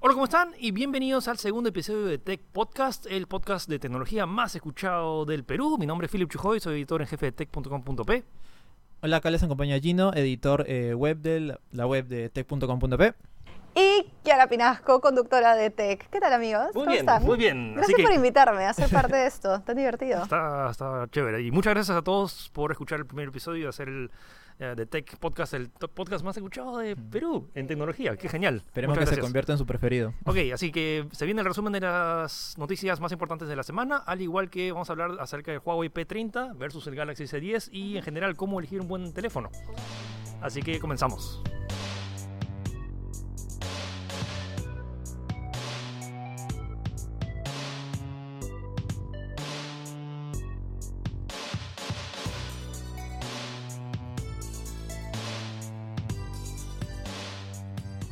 Hola, ¿cómo están? Y bienvenidos al segundo episodio de Tech Podcast, el podcast de tecnología más escuchado del Perú. Mi nombre es Philip Chujoy, soy editor en jefe de tech.com.p. Hola, acá les acompaña Gino, editor eh, web de la web de tech.com.p. Y Kiara Pinasco, conductora de Tech. ¿Qué tal, amigos? Muy ¿Cómo bien, están? muy bien. Gracias Así que por invitarme a ser parte de esto. Tan divertido. está, está chévere. Y muchas gracias a todos por escuchar el primer episodio y hacer el de Tech Podcast, el podcast más escuchado de Perú en tecnología. Qué genial. Esperemos Muchas que se convierta en su preferido. Ok, así que se viene el resumen de las noticias más importantes de la semana, al igual que vamos a hablar acerca del Huawei P30 versus el Galaxy S10 y en general cómo elegir un buen teléfono. Así que comenzamos.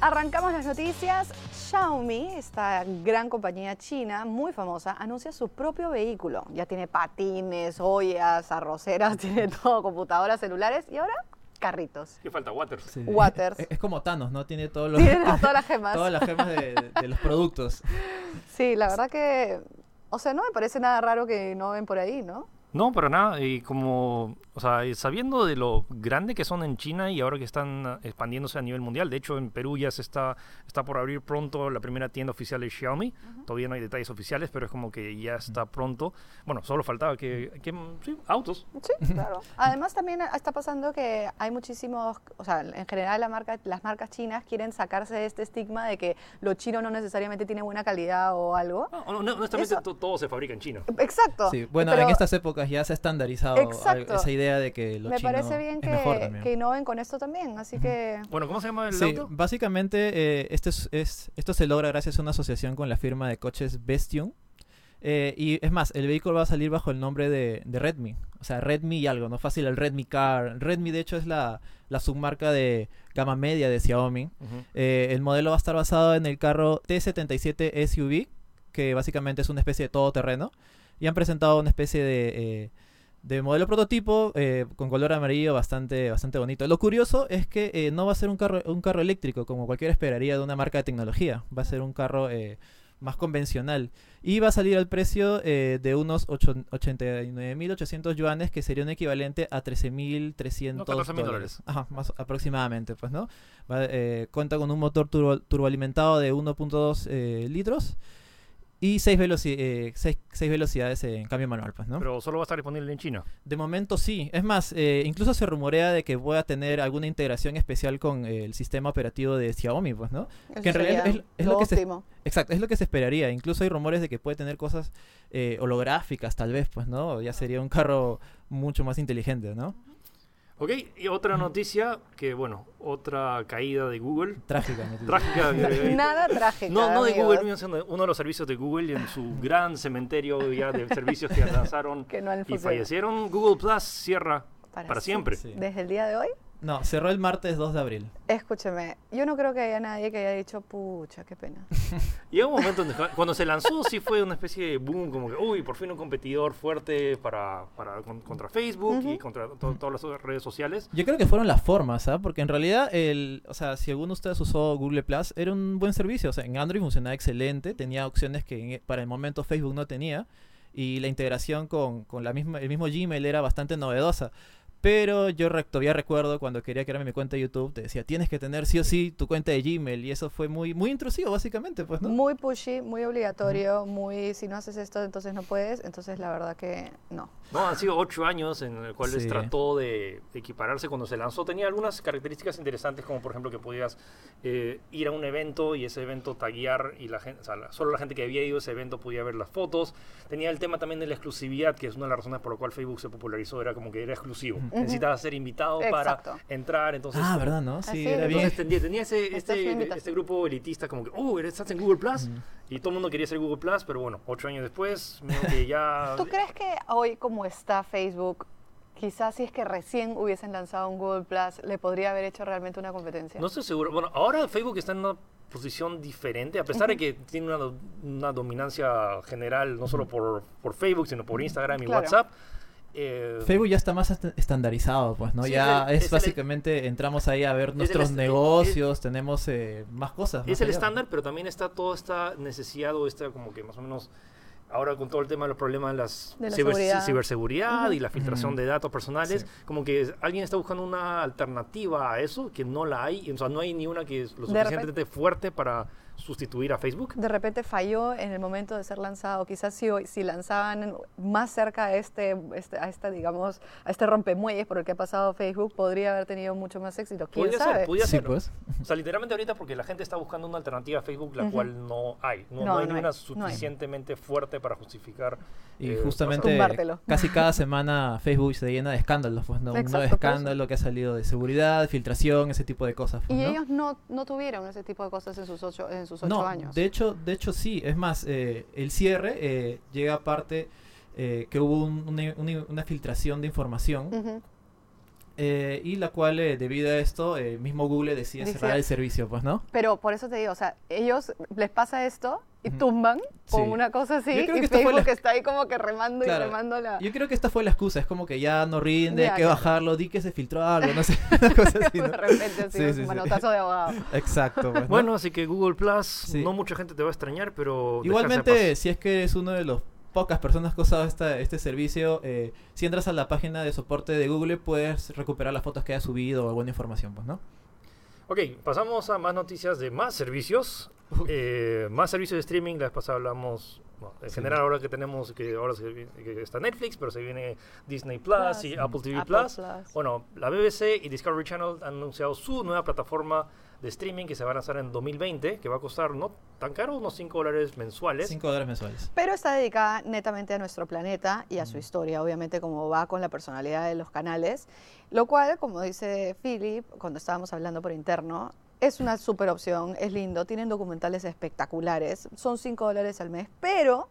Arrancamos las noticias. Xiaomi, esta gran compañía china muy famosa, anuncia su propio vehículo. Ya tiene patines, ollas, arroceras, tiene todo, computadoras, celulares y ahora carritos. ¿Qué falta? Waters. Sí. Waters. Es, es como Thanos, ¿no? Tiene todos los, Tiene todas las gemas. todas las gemas de, de los productos. Sí, la verdad que, o sea, no me parece nada raro que no ven por ahí, ¿no? No, para nada. Y como, o sea, sabiendo de lo grande que son en China y ahora que están ah, expandiéndose a nivel mundial. De hecho, en Perú ya se está, está por abrir pronto la primera tienda oficial de Xiaomi. Todavía no hay detalles oficiales, pero es como que ya está pronto. Bueno, solo faltaba que, que sí, autos. Sí, claro. Además también está pasando que hay muchísimos, o sea, en general la marca, las marcas chinas quieren sacarse de este estigma de que lo chino no necesariamente tiene buena calidad o algo. No, no, honestamente, Eso- to- todo se fabrica en China. Exacto. Sí, bueno, Pero en estas épocas ya se ha estandarizado Exacto. esa idea de que lo me chino parece bien es mejor que, también. que innoven con esto también, así que Bueno, ¿cómo se llama el Sí, auto? básicamente eh, este es, es- esto se logra gracias a una asociación con la firma de coches Bestune. Eh, y es más, el vehículo va a salir bajo el nombre de, de Redmi. O sea, Redmi y algo, no fácil el Redmi Car. Redmi de hecho es la, la submarca de gama media de Xiaomi. Eh, el modelo va a estar basado en el carro T77 SUV, que básicamente es una especie de todoterreno. Y han presentado una especie de, eh, de modelo prototipo eh, con color amarillo bastante, bastante bonito. Lo curioso es que eh, no va a ser un carro, un carro eléctrico como cualquiera esperaría de una marca de tecnología. Va a ser un carro eh, más convencional. Y va a salir al precio eh, de unos ocho- 89.800 yuanes, que sería un equivalente a 13.300 No, 14.000 dólares. Ajá, más aproximadamente, pues, ¿no? Va, eh, cuenta con un motor turbo, turboalimentado de 1.2 eh, litros y 6 velocidades en cambio manual, pues, ¿no? Pero solo va a estar disponible en China. De momento sí. Es más, eh, incluso se rumorea de que voy a tener alguna integración especial con eh, el sistema operativo de Xiaomi, pues, ¿no? eso Que en realidad es- es lo que se-. Exacto, es lo que se esperaría. Incluso hay rumores de que puede tener cosas eh, holográficas, tal vez, pues, ¿no? Ya sería un carro mucho más inteligente, ¿no? Ok, y otra noticia que, bueno, otra caída de Google. Trágica. Trágica. Nada trágico. No, no de amigos, Google, mismo, sino de uno de los servicios de Google y en su gran cementerio ya de servicios que lanzaron Que no han y fallecieron. Google Plus cierra Para para, sie- siempre. Sí. Desde el día de hoy, No, cerró el martes 2 de abril. escúcheme, yo no creo que haya nadie que haya dicho, pucha, qué pena. Y llegó un momento donde cuando se lanzó sí fue una especie de boom, como que, uy, por fin un competidor fuerte para, para con- contra Facebook y contra to- todas las otras redes sociales. Yo creo que fueron las formas, ¿ah? Porque en realidad, el, o sea, si alguno de ustedes usó Google Plus, era un buen servicio. O sea, en Android funcionaba excelente, tenía opciones que en- para el momento Facebook no tenía. Y la integración con, con la misma, el mismo Gmail era bastante novedosa. Pero yo re- todavía recuerdo cuando quería crearme mi cuenta de YouTube, te decía, tienes que tener sí o sí tu cuenta de Gmail. Y eso fue muy, muy intrusivo, básicamente, pues, ¿no? Muy pushy, muy obligatorio, muy si no haces esto entonces no puedes, entonces la verdad que no. No, han sido ocho años en los cuales Sí. trató de equipararse cuando se lanzó. Tenía algunas características interesantes, como por ejemplo que podías eh, ir a un evento y ese evento taguear y la gente, o sea, la- solo la gente que había ido a ese evento podía ver las fotos. Tenía el tema también de la exclusividad, que es una de las razones por la cual Facebook se popularizó, era como que era exclusivo. Necesitabas ser invitado Exacto. para entrar, entonces... Ah, como- ¿verdad, no? Sí, es. era bien. Entonces tenía, tenía ese, este, este grupo elitista como que, oh, eres- estás en Google Plus. Y todo el mundo quería ser Google Plus, pero bueno, ocho años después, que ya... ¿Tú crees que hoy como está Facebook, quizás si es que recién hubiesen lanzado un Google Plus, le podría haber hecho realmente una competencia? No estoy seguro. Bueno, ahora Facebook está en una posición diferente, a pesar de que tiene una, una dominancia general, no solo por, por Facebook, sino por Instagram y Claro. WhatsApp. Eh, Facebook ya está más est- estandarizado, pues, ¿no? Sí, ya es el- es, es el- básicamente, entramos ahí a ver nuestros est- negocios, tenemos eh, más cosas. es más el estándar, pero también está toda esta necesidad o esta como que más o menos ahora con todo el tema de los problemas de las De la ciber- seguridad. ciberseguridad y la filtración de datos personales, Sí. como que alguien está buscando una alternativa a eso, que no la hay, o sea, no hay ni una que es lo suficientemente fuerte para sustituir a Facebook. de repente falló en el momento de ser lanzado. Quizás si, hoy- si lanzaban más cerca a este, este- a esta, digamos, a este rompemuelles por el que ha pasado Facebook, podría haber tenido mucho más éxito. ¿Quién Podría sabe? ser, podría Sí, ser. pues. O sea, literalmente ahorita porque la gente está buscando una alternativa a Facebook, la Ujú. cual no hay. No, No, no hay no ninguna hay, no hay. suficientemente fuerte para justificar. Y eh, justamente Tumbártelo. casi cada semana Facebook se llena de escándalos, pues, ¿no? Un nuevo Exacto, por eso. escándalo que ha salido de seguridad, filtración, ese tipo de cosas. pues, Y ¿no? ellos no, no tuvieron ese tipo de cosas en sus ocho, en sus ocho no, años. de hecho, de hecho sí. Es más, eh, el cierre eh, llega aparte eh, que hubo un- una, filtración de información. Eh, y la cual, eh, debido a esto, eh, mismo Google decide Dice- cerrar el servicio, pues, ¿no? Pero por eso te digo, o sea, ellos les pasa esto y tumban con Sí. una cosa así Yo creo y que esta fue Facebook la- está ahí como que remando Claro. y remando la... Yo creo que esta fue la excusa, es como que ya no rinde, Ya, hay que claro. bajarlo, di que se filtró algo, no sé, una cosa así, ¿no? de repente así, Sí, un sí, sí. manotazo de abogado. Exacto. pues, ¿no? Bueno, así que Google Plus, Sí. no mucha gente te va a extrañar, pero. Igualmente, si es que eres uno de los pocas personas que ha usado esta- este servicio, eh, si entras a la página de soporte de Google, puedes recuperar las fotos que hayas subido o alguna información, pues, ¿no? Ok, pasamos a más noticias de más servicios. Eh, más servicios de streaming. La vez pasada hablamos. bueno, en Sí. general, ahora que tenemos. que ahora se que está Netflix, pero se viene Disney Plus, y Apple TV Apple Plus. Plus. Bueno, la BBC y Discovery Channel han anunciado su nueva plataforma de streaming que se va a lanzar en 2020, que va a costar no tan caro, unos 5 dólares mensuales. 5 dólares mensuales. Pero está dedicada netamente a nuestro planeta y a su historia, obviamente como va con la personalidad de los canales, lo cual, como dice Philip, cuando estábamos hablando por interno, es una super opción, es lindo, tienen documentales espectaculares, son 5 dólares al mes, pero,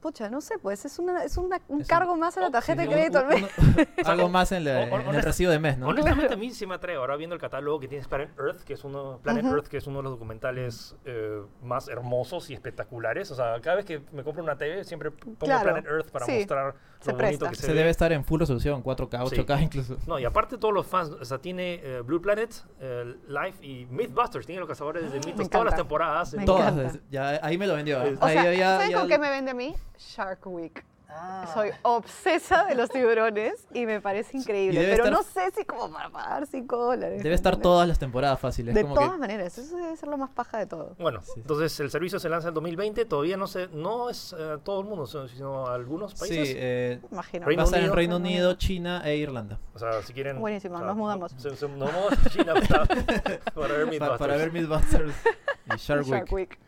pucha, no sé, pues es, una, es una- un Es un- cargo más a la tarjeta Sí, de crédito al mes. algo más en, la- O- o- en el recibo de mes, ¿no? Honestamente a mí sí me atrae. Ahora viendo el catálogo que tienes Planet Earth, que es uno, Planet. Earth, que es uno de los documentales eh, más hermosos y espectaculares. O sea, cada vez que me compro una TV siempre pongo Claro, Planet Earth para sí, mostrar se presta. que se, debe estar en full resolución, 4K, 8K incluso. No, y aparte todos los fans, o sea, tiene eh, Blue Planet, eh, Life y Mythbusters, tiene los cazadores de mitos, todas las temporadas. Me Todas, encanta. ya, ahí me lo vendió. ¿eh? O Ahí sea, ya- ¿saben ya- con qué me vende a mí? Shark Week. Soy obsesa de los tiburones y me parece increíble, pero estar- no sé si como para pagar 5 dólares. Debe estar todas las temporadas fáciles. De como todas que- maneras, eso debe ser lo más paja de todo. Bueno, Sí. entonces el servicio se lanza en 2020, todavía no se, no es eh, todo el mundo, sino algunos Sí, países. eh, Imagino. Reino va a estar en Unido. Reino Unido, China e Irlanda. O sea, si quieren... Buenísimo, o sea, nos mudamos. Se, se- nos mudamos a China para, para ver Mythbusters. para ver Mythbusters y Shark Week. Shark Week.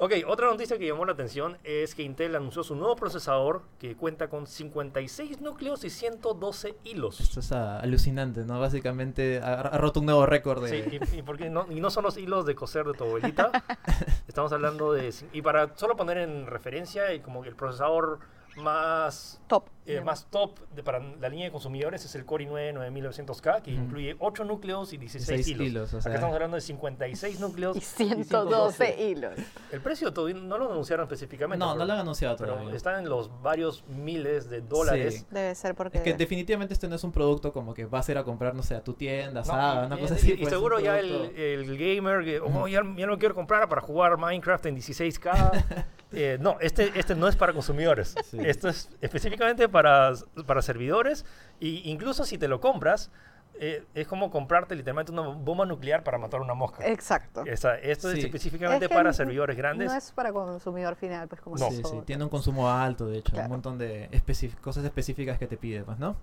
Ok, otra noticia que llamó la atención es que Intel anunció su nuevo procesador que cuenta con 56 núcleos y 112 hilos. Esto es ah, alucinante, ¿no? Básicamente ha, ha roto un nuevo récord de... Sí, y, y porque no, y no son los hilos de coser de tu abuelita. Estamos hablando de... Y para solo poner en referencia, como que el procesador más, Top. eh, más top de, para la línea de consumidores es el Core i9 9900K, que Ujú. incluye 8 núcleos y 16 16 hilos. hilos, o Acá sea. estamos hablando de 56 núcleos Y 112 hilos. El precio todavía no lo anunciaron específicamente. No, no pero- lo han anunciado Pero todavía. está en los varios miles de dólares. Sí. Debe ser porque... Es que definitivamente este no es un producto como que vas a ir a comprar, no sé, a tu tienda, No, y- una y- cosa y- así. Y, pues, seguro ya el, el gamer, que, oh, ya, ya lo quiero comprar para jugar Minecraft en 16K. Eh, no, este, este no es para consumidores. Sí. Esto es específicamente para, para servidores. Y incluso si te lo compras, eh, es como comprarte literalmente una bomba nuclear para matar una mosca. Exacto. Esa- esto es Sí. específicamente Es que para servidores grandes. No es para consumidor final, pues como No. Sí, sí, tiene un consumo alto, de hecho, Claro. un montón de cosas específicas que te pide, pues, ¿no?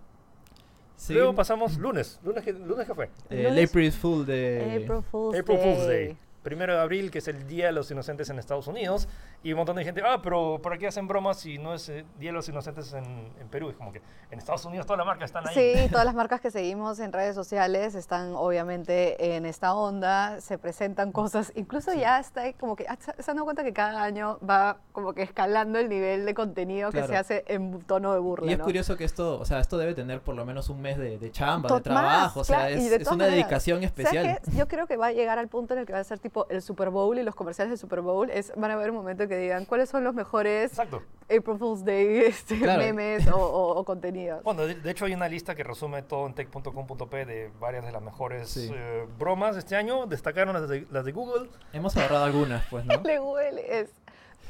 Sí, Luego pasamos lunes. ¿Lunes qué, lunes qué fue? eh, el lunes- April Fool de... April Fool's April Fool's Day. Primero de abril, que es el Día de los Inocentes en Estados Unidos. Y un montón de gente, ah, pero ¿para qué hacen bromas si no es eh, Día de los Inocentes en, en Perú? Es como que en Estados Unidos todas las marcas están ahí. Sí, todas las marcas que seguimos en redes sociales están obviamente en esta onda, se presentan cosas, incluso ya está como que, ah, se han dado cuenta que cada año va como que escalando el nivel de contenido que se hace en tono de burla. Y es ¿no? curioso que esto, o sea, esto debe tener por lo menos un mes de, de chamba, de más, trabajo, o sea, claro, es, una maneras. dedicación ¿Sabes especial. Yo creo que va a llegar al punto en el que va a ser tipo el Super Bowl y los comerciales del Super Bowl, es, van a haber un momento que digan cuáles son los mejores Exacto. April Fool's Day este, Claro. memes o, o- o contenidos. Bueno, de, de hecho hay una lista que resume todo en tech.com.p de varias de las mejores Sí. eh, bromas este año. Destacaron las de, las de Google. Hemos agarrado algunas, pues, ¿no? Le huele, es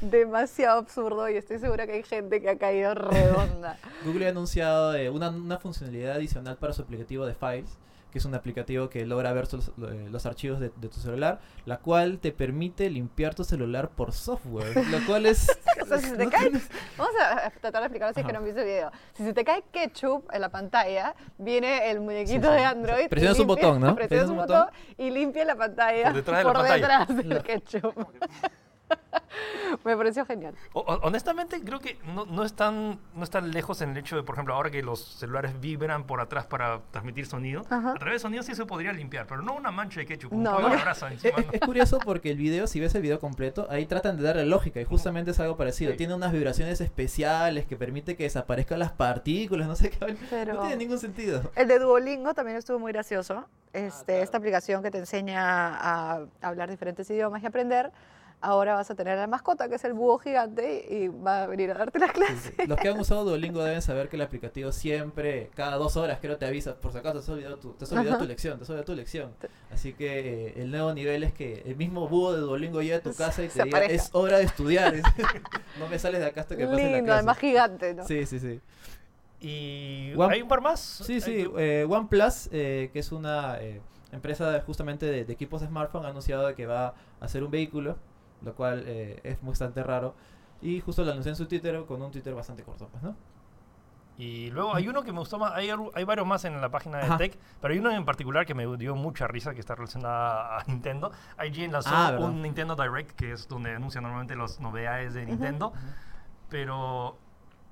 demasiado absurdo y estoy segura que hay gente que ha caído redonda. Google ha anunciado eh, una, una funcionalidad adicional para su aplicativo de Files, que es un aplicativo que logra ver sus- eh, los archivos de, de tu celular, la cual te permite limpiar tu celular por software, lo cual es... O sea, si se te no cae, tienes- vamos a tratar de explicarlo si es que no han visto el video. Si se te cae ketchup en la pantalla, viene el muñequito Sí, sí. de Android. y Presionas un limpia- botón, ¿no? Presionas un botón y limpia la pantalla Por detrás de la pantalla. detrás del ketchup. Me pareció genial. O- honestamente, creo que no, no, están, no están lejos en el hecho de, por ejemplo, ahora que los celulares vibran por atrás para transmitir sonido. Ajá. A través de sonido sí se podría limpiar, pero no una mancha de ketchup, un No, brasa Es, encima. es- es curioso porque el video, si ves el video completo, ahí tratan de darle lógica y justamente es algo parecido. Sí. Tiene unas vibraciones especiales que permite que desaparezcan las partículas, no sé qué. Pero- No tiene ningún sentido. El de Duolingo también estuvo muy gracioso. Este, claro. Esta aplicación que te enseña a hablar diferentes idiomas y aprender. Ahora vas a tener a la mascota, que es el búho gigante, y va a venir a darte las clases. sí. Los que han usado Duolingo deben saber que el aplicativo siempre, cada dos horas, creo te avisa, por si acaso te has olvidado tu, te has olvidado tu lección, te has olvidado tu lección. Así que eh, el nuevo nivel es que el mismo búho de Duolingo llegue a tu casa y te diga, es hora de estudiar. no me sales de acá hasta que pase la Lindo, clase. además gigante, ¿no? Sí, sí, sí. Y One- hay un par más. Sí, sí. Eh, OnePlus, eh, que es una eh, empresa justamente de, de equipos de smartphone, ha anunciado de que va a hacer un vehículo, lo cual eh, es bastante raro. Y justo lo anunció en su Twitter con un Twitter bastante corto, pues, ¿no? Y luego hay uno que me gustó más, hay, hay varios más en la página de Ajá. Tech, pero hay uno en particular que me dio mucha risa que está relacionada a Nintendo. IGN lanzó Ah, un Nintendo Direct, que es donde anuncian normalmente las novedades de Nintendo, pero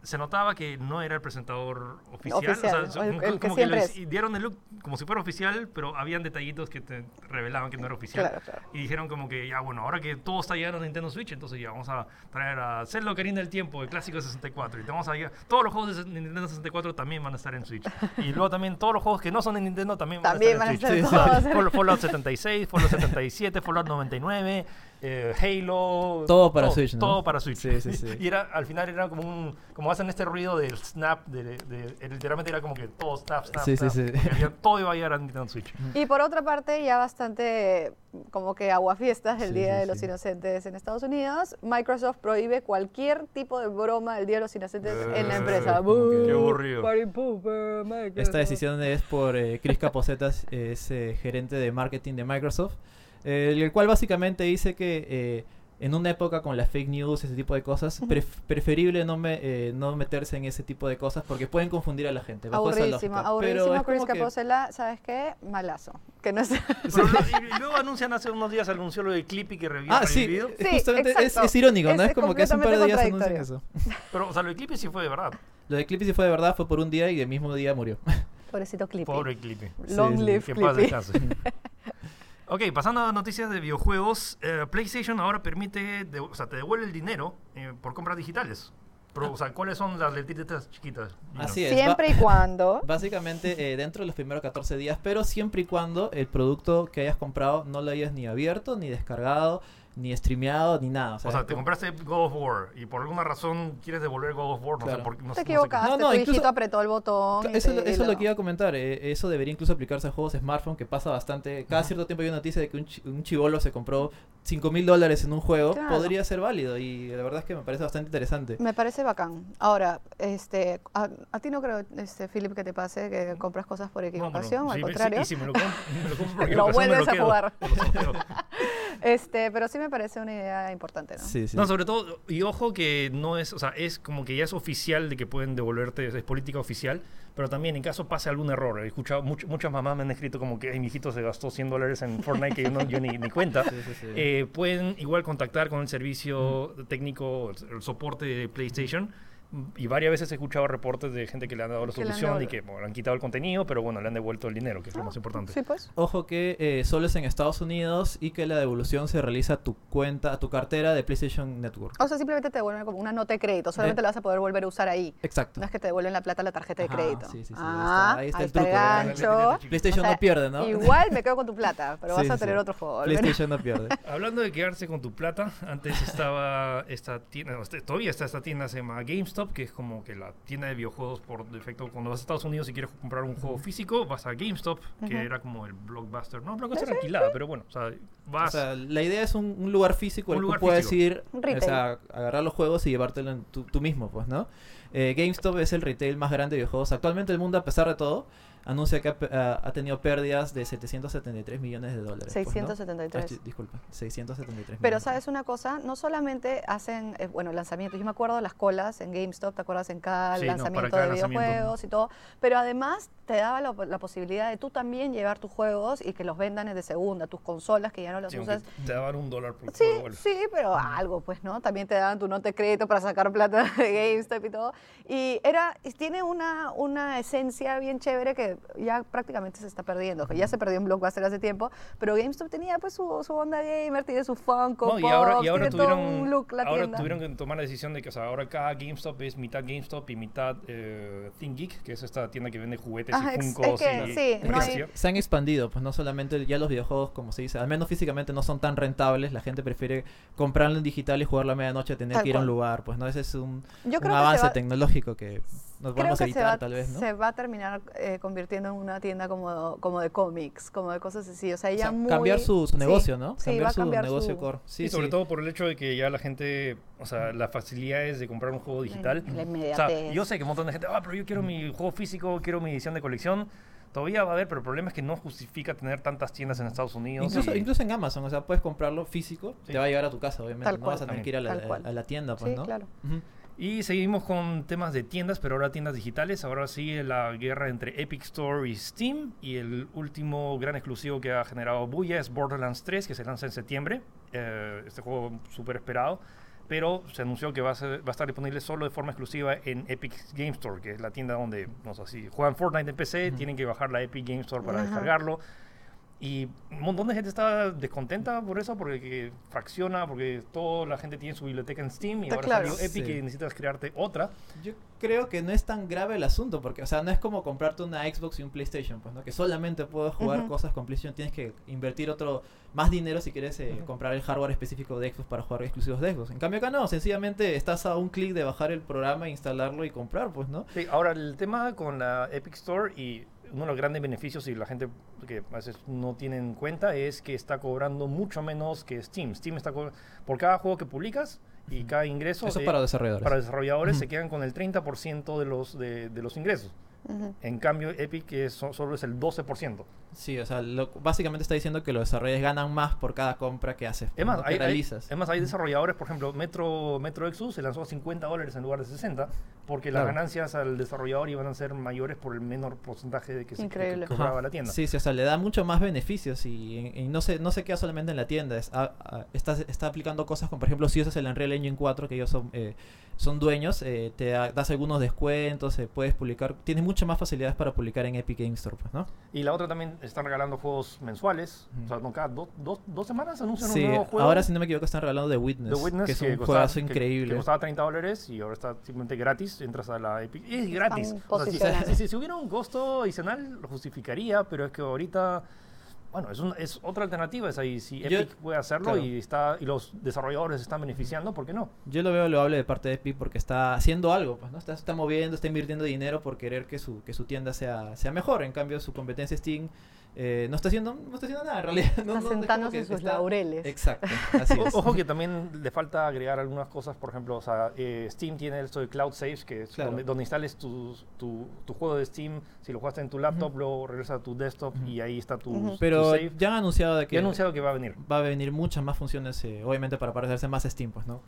se notaba que no era el presentador oficial. Oficial, o sea, el- como, que les dieron el look como si fuera oficial, pero habían detallitos que te revelaban que no era oficial. Claro, claro. Y dijeron como que, ya bueno, ahora que todo está llegando a Nintendo Switch, entonces ya vamos a traer a Zelda Ocarina del Tiempo, el clásico de 64. Y te vamos a llegar- todos los juegos de Nintendo 64 también van a estar en Switch. Y luego también todos los juegos que no son de Nintendo también, También van a van a estar en Switch. Fallout 76, Fallout 77, Fallout 99, eh, Halo. Todo para Switch, ¿no? Todo para Switch. Sí, sí, sí. Y era, al final era como un, como hacen este ruido del snap, de, de- de- literalmente era como que todo snap, snap, Sí, sí, snap, sí. había- todo iba a llegar a Nintendo Switch. Y por otra parte, ya bastante como que aguafiestas el Sí, Día sí, de los sí. Inocentes en Estados Unidos, Microsoft prohíbe cualquier tipo de broma del Día de los Inocentes en la Eh, empresa. Qué aburrido. party pooper, Microsoft. Esta decisión es por eh, Chris Caposetas, es eh, gerente de marketing de Microsoft, eh, el cual básicamente dice que eh, en una época con las fake news, ese tipo de cosas, pref- preferible no, me, eh, no meterse en ese tipo de cosas porque pueden confundir a la gente. Aburridísimo, aburridísimo Chris como que- Caposela, ¿sabes qué? Malazo. Que no lo- y, luego anuncian hace unos días anunció lo de Clippy que había Ah, sí, Sí, justamente es, es irónico, ¿no? Es Es, como que hace un par de días anuncian eso. Pero, o sea, lo de Clippy sí fue de verdad. Lo de Clippy sí fue de verdad, fue por un día y el mismo día murió. Pobrecito Clippy. Pobre Clippy. Long Sí, live Clippy. ok, pasando a noticias de videojuegos, eh, PlayStation ahora permite, de- o sea, te devuelve el dinero eh, por compras digitales. Pero, o sea, ¿cuáles son las letritas chiquitas? Así es. Siempre y cuando... Básicamente eh, dentro de los primeros 14 días, pero siempre y cuando el producto que hayas comprado no lo hayas ni abierto, ni descargado, ni streameado, ni nada. O sea, O sea, es te como- compraste God of War y por alguna razón quieres devolver God of War, no Claro. sé por qué. No, Te equivocaste, No, no, tu incluso- hijito apretó el botón. Eso, te- eso y es lo que iba a comentar. eh, eso debería incluso aplicarse a juegos de smartphone, que pasa bastante. Cada cierto tiempo hay una noticia de que un, un chivolo se compró 5 mil dólares en un juego. Claro. Podría ser válido y la verdad es que me parece bastante interesante. Me parece bacán. Ahora, este, a, a ti no creo, este, Philip, que te pase que compras cosas por equivocación, al Sí, sí, contrario. si me lo, compro, me lo compro Lo me vuelves a quedo. jugar. Este, pero sí me parece una idea importante, ¿no? Sí, sí. No, sobre todo, y ojo que no es, o sea, es como que ya es oficial de que pueden devolverte, es política oficial, pero también en caso pase algún error, he escuchado, much- muchas mamás me han escrito como que "Ay, mi hijito se gastó 100 dólares en Fortnite que yo, no, yo ni, ni cuenta. Sí, sí, sí. Eh, pueden igual contactar con el servicio técnico, el, el soporte de PlayStation y varias veces he escuchado reportes de gente que le han dado la solución y que bueno, le han quitado el contenido, pero bueno, le han devuelto el dinero, que es lo más importante. Sí, pues. Ojo que eh, solo es en Estados Unidos y que la devolución se realiza a tu cuenta, a tu cartera de PlayStation Network. O sea, simplemente te devuelven como una nota de crédito. Solamente Eh. la vas a poder volver a usar ahí. Exacto. No es que te devuelven la plata a la tarjeta de Ajá, crédito. sí, sí, sí, ahí ah, está- ahí está el truco. PlayStation O sea, no pierde, ¿no? Igual me quedo con tu plata, pero Sí, vas a sí, tener sí. otro juego. PlayStation no pierde. Hablando de quedarse con tu plata, antes estaba esta tienda, este- todavía está esta tienda, se llama GameStop, que es como que la tienda de videojuegos por defecto. Cuando vas a Estados Unidos y quieres comprar un juego físico, vas a GameStop, que Ujú. era como el Blockbuster. No, Blockbuster era alquilada, pero bueno, o sea, O vas... sea, la idea es un, un lugar físico Un al que lugar tú puedes físico. ir, o sea, agarrar los juegos y llevártelo en tú, tú mismo, pues, ¿no? Eh, GameStop es el retail más grande de videojuegos actualmente del mundo, a pesar de todo. Anuncia que ha, pe- ha- ha tenido pérdidas de 773 millones de dólares. pues, ¿no? 673. Ah, disculpa, 673 Pero millones. sabes una cosa, no solamente hacen, eh, bueno, lanzamientos. Yo me acuerdo de las colas en GameStop, ¿te acuerdas? En cada Sí, no, lanzamiento cada de lanzamiento. videojuegos y todo. Pero además te daba la, la posibilidad de tú también llevar tus juegos y que los vendan de segunda, tus consolas que ya no las sí, usas. te daban un dólar por Sí, juego, sí, pero algo, pues, ¿no? También te daban tu nota de crédito para sacar plata de GameStop y todo. Y era, y tiene una, una esencia bien chévere que ya prácticamente se está perdiendo. que Ya se perdió en Blockbuster hace tiempo, pero GameStop tenía pues su, su onda gamer, tiene su Funko No, y ahora, y ahora tiene todo tuvieron, un look la ahora tienda. tuvieron que tomar la decisión de que o sea, ahora cada GameStop es mitad GameStop y mitad eh, ThinkGeek, que es esta tienda que vende juguetes Ajá, y Funkos es que y sí, no hay- se han expandido, pues no solamente ya los videojuegos, como se dice, al menos físicamente no son tan rentables, la gente prefiere comprarlo en digital y jugarlo a medianoche a tener Tal que ir a un lugar, pues no, ese es un, Yo un avance va- tecnológico que nos Creo vamos a que se evitar va, tal vez, ¿no? se va a terminar eh, convirtiendo en una tienda como, como de cómics, como de cosas así. O sea, ya O sea, muy- cambiar su, su sí, negocio, ¿no? Sí, cambiar va a su cambiar negocio su- core. Sí, y sobre sí. todo por el hecho de que ya la gente, o sea, las facilidades de comprar un juego digital. La O sea, yo sé que un montón de gente, ah, pero yo quiero mi juego físico, quiero mi edición de colección. Todavía va a haber, pero el problema es que no justifica tener tantas tiendas en Estados Unidos. Incluso, y- incluso en Amazon, o sea, puedes comprarlo físico, Sí. te va a llegar a tu casa, obviamente. Tal no cual. vas a tener que ir a la, a tienda, pues, Sí, ¿no? claro. Ujú. Y seguimos con temas de tiendas, pero ahora tiendas digitales. Ahora sigue la guerra entre Epic Store y Steam. Y el último gran exclusivo que ha generado bulla es Borderlands 3, que se lanza en septiembre. Eh, este juego súper esperado. Pero se anunció que va a, ser- va a estar disponible solo de forma exclusiva en Epic Game Store, que es la tienda donde, no sé, si juegan Fortnite en PC, tienen que bajar la Epic Game Store para descargarlo. Y un montón de gente está descontenta por eso, porque que fracciona, porque toda la gente tiene su biblioteca en Steam y Está ahora claro. salió Epic Sí. y necesitas crearte otra. Yo creo que no es tan grave el asunto, porque, o sea, no es como comprarte una Xbox y un PlayStation, pues, ¿no? Que solamente puedes jugar cosas con PlayStation, tienes que invertir otro, más dinero si quieres eh, comprar el hardware específico de Xbox para jugar exclusivos de Xbox. En cambio acá no, sencillamente estás a un clic de bajar el programa, instalarlo y comprar, pues, ¿no? Sí, ahora el tema con la Epic Store y uno de los grandes beneficios y la gente que a veces no tiene en cuenta es que está cobrando mucho menos que Steam. Steam está por cada juego que publicas y cada ingreso Eso eh, para desarrolladores. para desarrolladores Ujú. se quedan con el 30% de los de, de los ingresos. Ujú. En cambio Epic es, so- solo es el 12%. Sí, o sea, lo- básicamente está diciendo que los desarrolladores ganan más por cada compra que haces, Es más, hay, hay- realizas. es más, hay desarrolladores, por ejemplo, Metro, Metro Exodus se lanzó a 50 dólares en lugar de 60, porque las ganancias al desarrollador iban a ser mayores por el menor porcentaje de que se que- cobraba la tienda. Sí, sí, o sea, le da mucho más beneficios y, y no, se, no se queda solamente en la tienda. Es, a- a- está, está aplicando cosas como, por ejemplo, si usas el Unreal Engine 4, que ellos son, eh, son dueños, eh, te da- das algunos descuentos, eh, puedes publicar, tienes muchas más facilidades para publicar en Epic Game Store, pues, ¿no? Y la otra también están regalando juegos mensuales. O sea, no, cada do- dos- dos semanas anuncian Sí, un nuevo juego. ahora si no me equivoco están regalando The Witness, The Witness, que es un costaba- juegazo que- increíble. Que costaba 30 dólares y ahora está simplemente gratis. Entras a la Epic. Y es gratis. O sea, si, si- si- si hubiera un costo adicional, lo justificaría, pero es que ahorita. Bueno, es, un- es otra alternativa. Es ahí. Si Yo- Epic puede hacerlo claro. y, está, y los desarrolladores se están beneficiando, ¿por qué no? Yo lo veo loable de parte de Epic porque está haciendo algo, pues, ¿no? Está, está moviendo, está invirtiendo dinero por querer que su, que su tienda sea, sea mejor. En cambio, su competencia Steam eh, no está haciendo no está haciendo nada en realidad. No- Está no- no es como sentándose en sus está- laureles. Exacto, así O- es. Ojo que también le falta agregar algunas cosas, por ejemplo, o sea, eh, Steam tiene esto de Cloud Saves, que es Claro. donde, donde instales tu, tu, tu juego de Steam, si lo jugaste en tu laptop, Ujú. luego regresas a tu desktop y ahí está tu, tu Pero save. ya han anunciado de que Ya anunciado que va a venir. va a venir muchas más funciones, eh, obviamente para parecerse más Steam, pues, ¿no?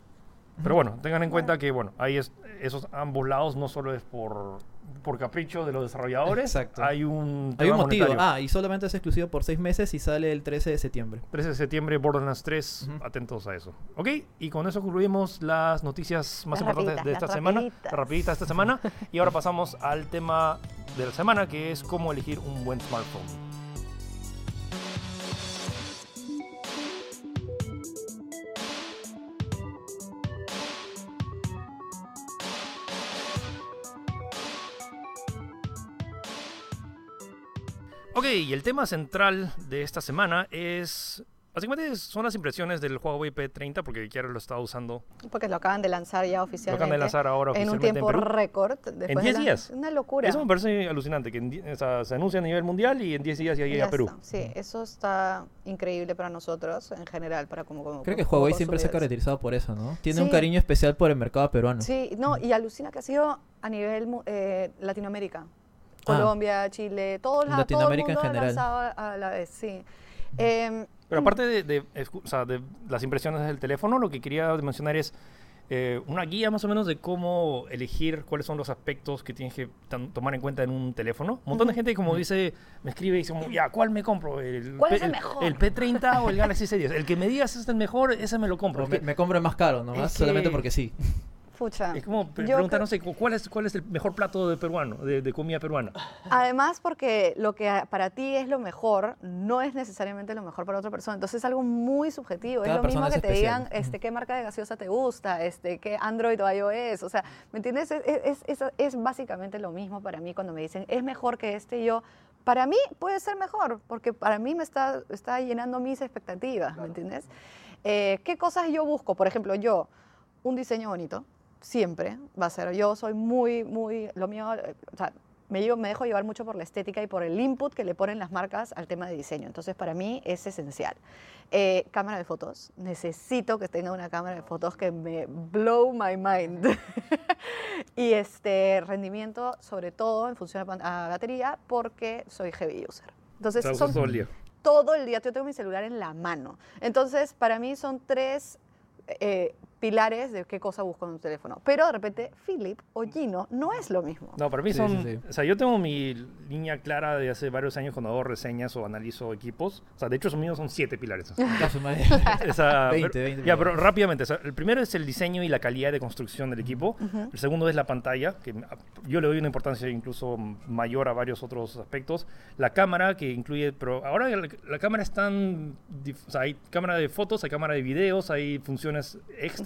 Pero bueno, tengan en cuenta que bueno, hay es- esos ambos lados no solo es por, por capricho de los desarrolladores, Exacto. hay un Hay un motivo. monetario. Ah, y solamente es exclusivo por seis meses y sale el 13 de septiembre. 13 de septiembre, Borderlands 3, Ujú. atentos a eso. Ok, y con eso concluimos las noticias más Las importantes rapiditas, de esta las semana, rapiditas. rapiditas de esta semana, y ahora pasamos al tema de la semana, que es cómo elegir un buen smartphone. Ok, y el tema central de esta semana es. Básicamente son las impresiones del Huawei P30, porque Kiara lo estaba usando. Porque lo acaban de lanzar ya Lo oficialmente. acaban de lanzar ahora en un oficialmente tiempo en récord. de 10 la- días. Una locura. Eso me parece alucinante, que en o sea, se anuncia a nivel mundial y en 10 días ya llega a Perú. está. Sí, eso está increíble para nosotros en general, para como, como Creo que Huawei siempre se ha caracterizado por eso, ¿no? Tiene un Sí. cariño especial por el mercado peruano. Sí, no, y alucina que ha sido a nivel eh, Latinoamérica. Ah. Colombia, Chile, todos lados, todo el Latinoamérica en mundo ha general. a la vez, sí. Em, Pero aparte de, de, o sea, de las impresiones del teléfono, lo que quería mencionar es eh, una guía más o menos de cómo elegir cuáles son los aspectos que tienes que tomar en cuenta en un teléfono. Un montón de gente, como dice, me escribe y dice, ya, ¿cuál me compro? ¿El, ¿Cuál P- es el mejor? ¿El P30 o el Galaxy S10? El que me digas es el mejor, ese me lo compro. Me, me compro el más caro nomás, solamente que- porque sí. Pucha. Es como pre- Yo preguntar, creo- no sé, cu- ¿cuál es, cuál es el mejor plato de peruano, de, de comida peruana? Además, porque lo que a- para ti es lo mejor, no es necesariamente lo mejor para otra persona. Entonces es algo muy subjetivo. Cada es lo mismo que te especial. digan este, qué marca de gaseosa te gusta, este, qué Android o iOS. O sea, ¿me entiendes? Es, es- es- es básicamente lo mismo para mí cuando me dicen, es mejor que este. Y yo, para mí puede ser mejor, porque para mí me está, está llenando mis expectativas, ¿me entiendes? Eh, ¿Qué cosas yo busco? Por ejemplo, yo, un diseño bonito, siempre va a ser. Yo soy muy, muy, lo mío, o sea, me, llevo- me dejo llevar mucho por la estética y por el input que le ponen las marcas al tema de diseño. Entonces, para mí es esencial. Eh, cámara de fotos. Necesito que tenga una cámara de fotos que me blow my mind. y este rendimiento, sobre todo en función a, batería, porque soy heavy user. Entonces, son todo el día. todo el día. Yo tengo mi celular en la mano. Entonces, para mí son tres eh, pilares de qué cosa busco en un teléfono. Pero de repente, Philip o Gino no es lo mismo. No, para mí Sí, son. sí, sí. O sea, yo tengo mi línea clara de hace varios años cuando hago reseñas o analizo equipos. O sea, de hecho, los míos son siete pilares. A su madre. O sea, 20, pero- 20 Ya, pero rápidamente. o sea, el primero es el diseño y la calidad de construcción del equipo. El segundo es la pantalla, que yo le doy una importancia incluso mayor a varios otros aspectos. La cámara, que incluye. Pero ahora la, la cámara es tan. O sea, hay cámara de fotos, hay cámara de videos, hay funciones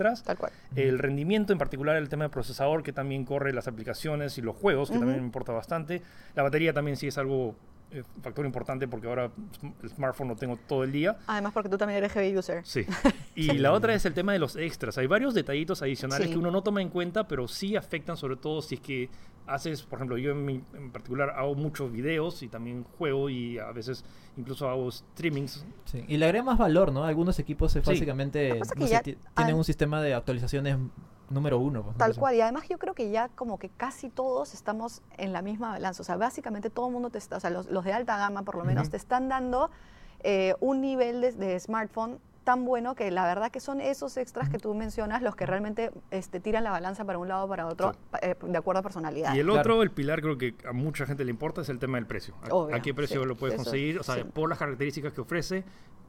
extras. Tal cual. El rendimiento, en particular el tema del procesador, que también corre las aplicaciones y los juegos, que también me importa bastante. La batería también sí es algo, eh, factor importante porque ahora sm- el smartphone lo tengo todo el día. Además, porque tú también eres heavy user. Sí. Y la otra es el tema de los extras. Hay varios detallitos adicionales Sí. que uno no toma en cuenta, pero sí afectan sobre todo si es que haces, por ejemplo, yo en, mi- en particular hago muchos videos y también juego y a veces incluso hago streamings. Sí, Y le agrega más valor, ¿no? Algunos equipos es Sí. básicamente no sé, tienen un sistema de actualizaciones número uno. pues. Tal cual. Y además yo creo que ya como que casi todos estamos en la misma balanza. O sea, básicamente todo el mundo te está, o sea, los, los de alta gama por lo menos, te están dando eh, un nivel de, de smartphone tan bueno que la verdad que son esos extras que tú mencionas los que realmente este, tiran la balanza para un lado o para otro Sí. pa- eh, de acuerdo a personalidad. Y el Claro. otro, el pilar, creo que a mucha gente le importa, es el tema del precio. ¿A, Obvio, a qué precio sí, lo puedes eso, conseguir? O sea, sí. por las características que ofrece,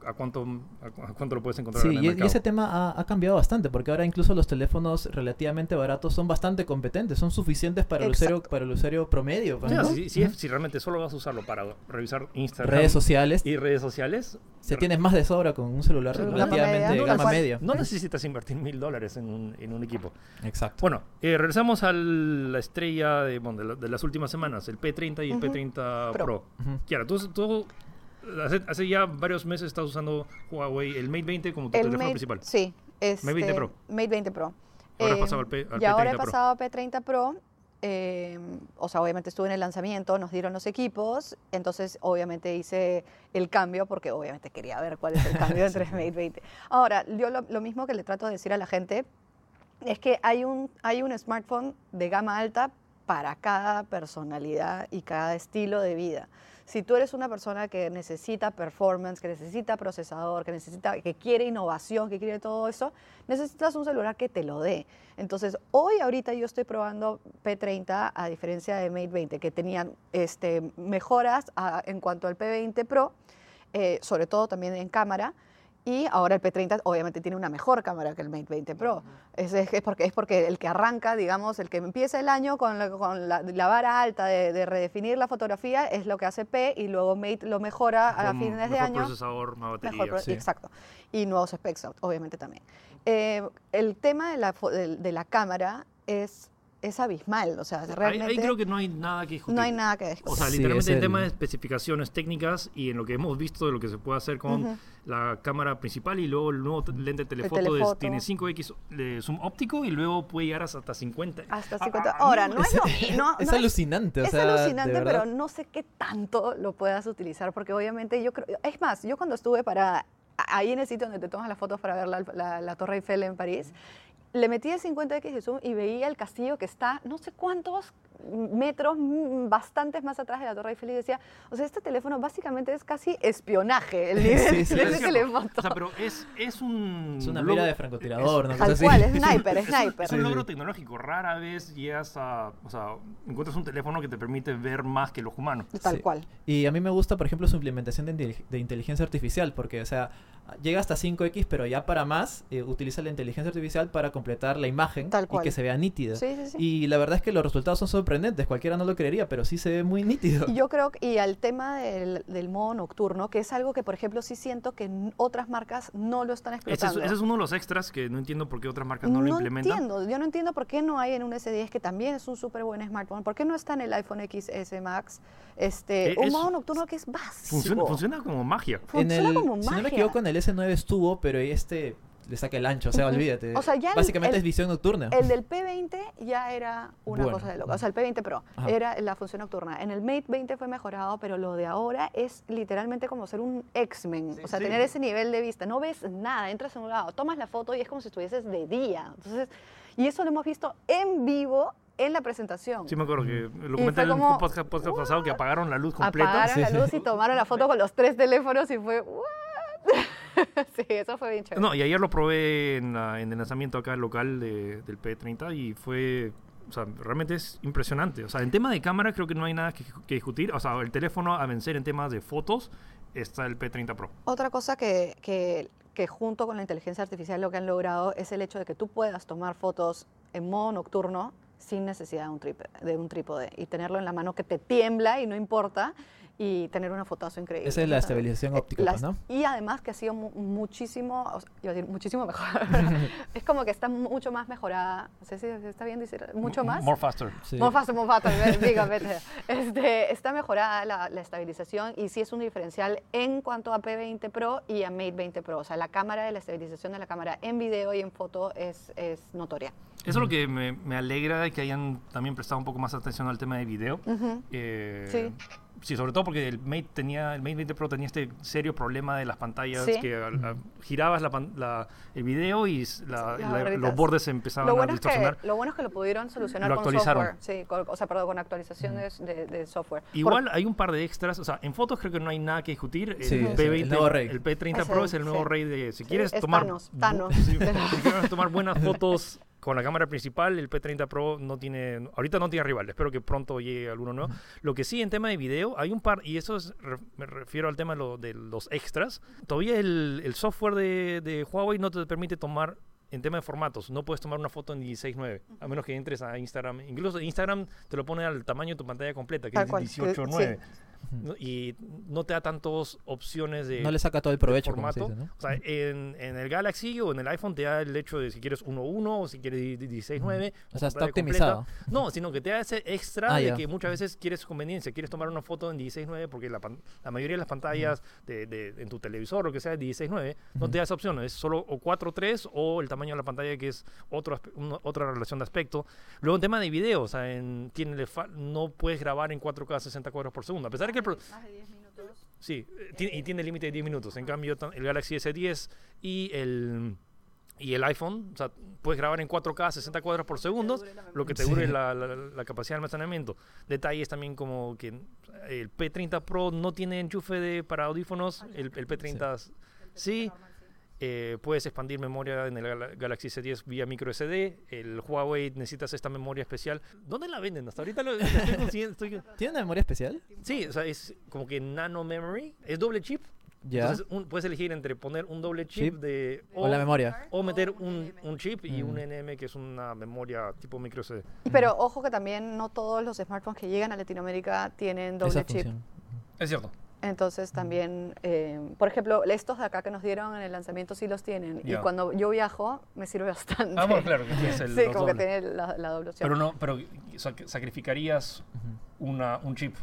¿a cuánto, a, cu- a cuánto lo puedes encontrar Sí, en el y, y ese tema ha, ha cambiado bastante, porque ahora incluso los teléfonos relativamente baratos son bastante competentes, son suficientes para el usuario, para el usuario promedio. pues, si, si si realmente solo vas a usarlo para revisar Instagram Redes sociales, y redes sociales, se tienes más de sobra con un celular relativamente tal gama media. no necesitas invertir mil dólares en un, en un equipo. Exacto. Bueno, eh, regresamos a la estrella de, bueno, de, la- de las últimas semanas, el P30 y el Ujú. P30 Pro. Pro. Ujú. Kiara, tú, tú hace, hace ya varios meses estás usando Huawei, el Mate 20 como tu El teléfono Mate- principal. Sí. Este, Mate 20 Pro. Mate 20 Pro. Ahora has Eh, pasado al P- al y ahora he P30 pasado a P30 Pro. Eh, o sea, obviamente estuve en el lanzamiento, nos dieron los equipos, entonces obviamente hice el cambio porque obviamente quería ver cuál es el cambio entre Mate 20. Ahora, yo lo, lo mismo que le trato de decir a la gente es que hay un, hay un smartphone de gama alta para cada personalidad y cada estilo de vida. Si tú eres una persona que necesita performance, que necesita procesador, que necesita, que quiere innovación, que quiere todo eso, necesitas un celular que te lo dé. Entonces, hoy ahorita yo estoy probando P30 a diferencia de Mate 20, que tenían este, mejoras a- en cuanto al P20 Pro, eh, sobre todo también en cámara. Y ahora el P30 obviamente tiene una mejor cámara que el Mate 20 Pro. Es, es- es porque, es porque el que arranca, digamos, el que empieza el año con la, con la- la vara alta de, de redefinir la fotografía es lo que hace P y luego Mate lo mejora a Con fines de mejor año. procesador, más batería. Mejor, sí. exacto. Y nuevos specs, obviamente también. Eh, el tema de la, de, de la cámara es, es abismal. O sea, Ahí, realmente ahí creo que no hay nada que discutir. no hay nada que O discutir. sea, Sí, literalmente es en tema el- de especificaciones técnicas y en lo que hemos visto de lo que se puede hacer con Ujú. la cámara principal y luego el nuevo lente telefoto, es- telefoto. tiene 5x de zoom óptico y luego puede llegar hasta 50. Hasta Ah, 50. ah, Ahora, no, no es lo mismo. es no alucinante, o es sea, de alucinante, pero no sé qué tanto lo puedas utilizar, porque obviamente yo creo, es más, yo cuando estuve para, ahí en el sitio donde te tomas las fotos para ver la, la- la Torre Eiffel en París, le metí el 50x de zoom y veía el castillo que está no sé cuántos metros, mm, bastantes más atrás de la Torre Eiffel y decía, o sea, este teléfono básicamente es casi espionaje, el nivel Sí, sí. de Es ese teléfono. O sea, pero es, es un... Es una logro- mira de francotirador, ¿no? Tal cual, es sniper, es un- sniper. Es un logro sí. tecnológico. Rara vez llegas a... O sea, encuentras un teléfono que te permite ver más que los humanos. Tal Sí. cual. Y a mí me gusta, por ejemplo, su implementación de, de inteligencia artificial, porque, o sea, llega hasta 5X, pero ya para más, eh, utiliza la inteligencia artificial para completar la imagen Tal y que se vea nítida. Sí, sí, sí. Y la verdad es que los resultados son sorprendentes, cualquiera no lo creería, pero sí se ve muy nítido. Y Yo creo que, y al tema del, del modo nocturno, que es algo que, por ejemplo, sí siento que otras marcas no lo están Ese es, explotando. ese es uno de los extras que no entiendo por qué otras marcas no, lo implementan. entiendo, yo no entiendo por qué no hay en un S10 que también es un súper buen smartphone, por qué no está en el iPhone XS Max, este, Eh, un es- modo nocturno que es básico. Funciona, funciona como magia. En Funciona el- como si no me magia. equivoco, en el S9 estuvo, pero este le saca el ancho, o sea, olvídate. O sea, ya Básicamente el- es visión nocturna. El del P20 ya era una Bueno. cosa de loca. O sea, el P20 Pro Ajá. era la función nocturna. En el Mate 20 fue mejorado, pero lo de ahora es literalmente como ser un X-Men. o sea, sí. tener ese nivel de vista. No ves nada, entras en un lado, tomas la foto y es como si estuvieses de día. Entonces, y eso lo hemos visto en vivo en la presentación. Sí me acuerdo que lo comenté en como, podcast, podcast pasado que apagaron la luz completa. Apagaron Sí, la sí. luz y tomaron la foto con los tres teléfonos y fue, ¿what? sí, eso fue bien chévere. No, y ayer lo probé en, la- en el lanzamiento acá local de- del P30 y fue, o sea, realmente es impresionante. O sea, en tema de cámara creo que no hay nada que, que discutir. O sea, el teléfono a vencer en temas de fotos está el P30 Pro. Otra cosa que, que, que junto con la inteligencia artificial lo que han logrado es el hecho de que tú puedas tomar fotos en modo nocturno sin necesidad de un, trip- de un trípode y tenerlo en la mano que te tiembla y no importa y tener una fotazo increíble. Esa es la estabilización eh, óptica, las- pues, ¿no? Y además que ha sido mu- muchísimo, o sea, iba a decir muchísimo mejor. es como que está mucho más mejorada, no sé si está bien decir, mucho más. More faster. Sí. More faster, more faster, diga. Este, está mejorada la, la estabilización y sí es un diferencial en cuanto a P20 Pro y a Mate 20 Pro. O sea, la cámara de la estabilización de la cámara en video y en foto es, es notoria. Eso es lo que me, me alegra de que hayan también prestado un poco más atención al tema de video. Ujú. Eh, Sí. Sí, sobre todo porque el Mate tenía, el Mate 20 Pro tenía este serio problema de las pantallas Sí. que al- al- girabas la la- el video y la- Sí, los bordes se empezaban Lo a bueno, es que, distorsionar. lo bueno es que lo pudieron solucionar Lo con actualizaron. software. Sí, con- o sea, perdón, con actualizaciones de, de software. Por- Igual hay un par de extras, o sea, en fotos creo que no hay nada que discutir. Sí, el es P20, el nuevo rey. el P30 Es Pro es el nuevo sí. rey de si Sí, quieres es tomar Thanos, Thanos. sí, si quieres tomar buenas fotos con la cámara principal, el P30 Pro no tiene ahorita no tiene rival, espero que pronto llegue alguno nuevo. Lo que sí en tema de video hay un par y eso es, me refiero al tema de, lo- de los extras. Todavía el, el software de, de Huawei no te permite tomar en tema de formatos, no puedes tomar una foto en 16.9, a menos que entres a Instagram. Incluso Instagram te lo pone al tamaño de tu pantalla completa, que Tal es cual, que- 18.9. ¿no? y no te da tantas opciones de No le saca todo el provecho, como se formato. dice, ¿no? O sea, en, en el Galaxy o en el iPhone te da el hecho de si quieres 1.1 o si quieres 16.9. O sea, está completa. optimizado. No, sino que te da ese extra Ah, de ya. que muchas veces quieres conveniencia, quieres tomar una foto en 16.9 porque la, la mayoría de las pantallas de, de- en tu televisor o lo que sea 16.9 no te da esa opción, es solo o 4.3 o el tamaño de la pantalla que es otro una- otra relación de aspecto. Luego en tema de video, o sea, en, tiene no puedes grabar en 4K 60 cuadros por segundo, a pesar de que el pro- Más de 10 minutos. Sí, eh, tiene- y tiene límite de 10 minutos. En cambio, el Galaxy S10 y el Y el iPhone, o sea, puedes grabar en 4K 60 cuadros por segundo, lo que te Sí. dure la, la- la capacidad de almacenamiento. Detalles también como que el P30 Pro no tiene enchufe de, para audífonos, el, el P30 sí. Eh, puedes expandir memoria en el Gal- Galaxy S10 vía micro SD. El Huawei necesitas esta memoria especial. ¿Dónde la venden? Hasta ahorita lo, la estoy consiguiendo, estoy- ¿Tiene una memoria especial? Sí, o sea, es como que nano memory. Es doble chip. Ya. Entonces un- puedes elegir entre poner un doble chip, Chip. de o la memoria. o meter un, un chip y un Mm. NM que es una memoria tipo micro SD. Pero ojo que también no todos los smartphones que llegan a Latinoamérica tienen doble Esa chip. función. Es cierto. Entonces también, eh, por ejemplo, estos de acá que nos dieron en el lanzamiento sí los tienen. Ya. Y cuando yo viajo me sirve bastante. Ah, bueno, claro que tienes el sí, como que dobles. tiene la, la doble opción. Pero no, pero sac- sacrificarías una, un chip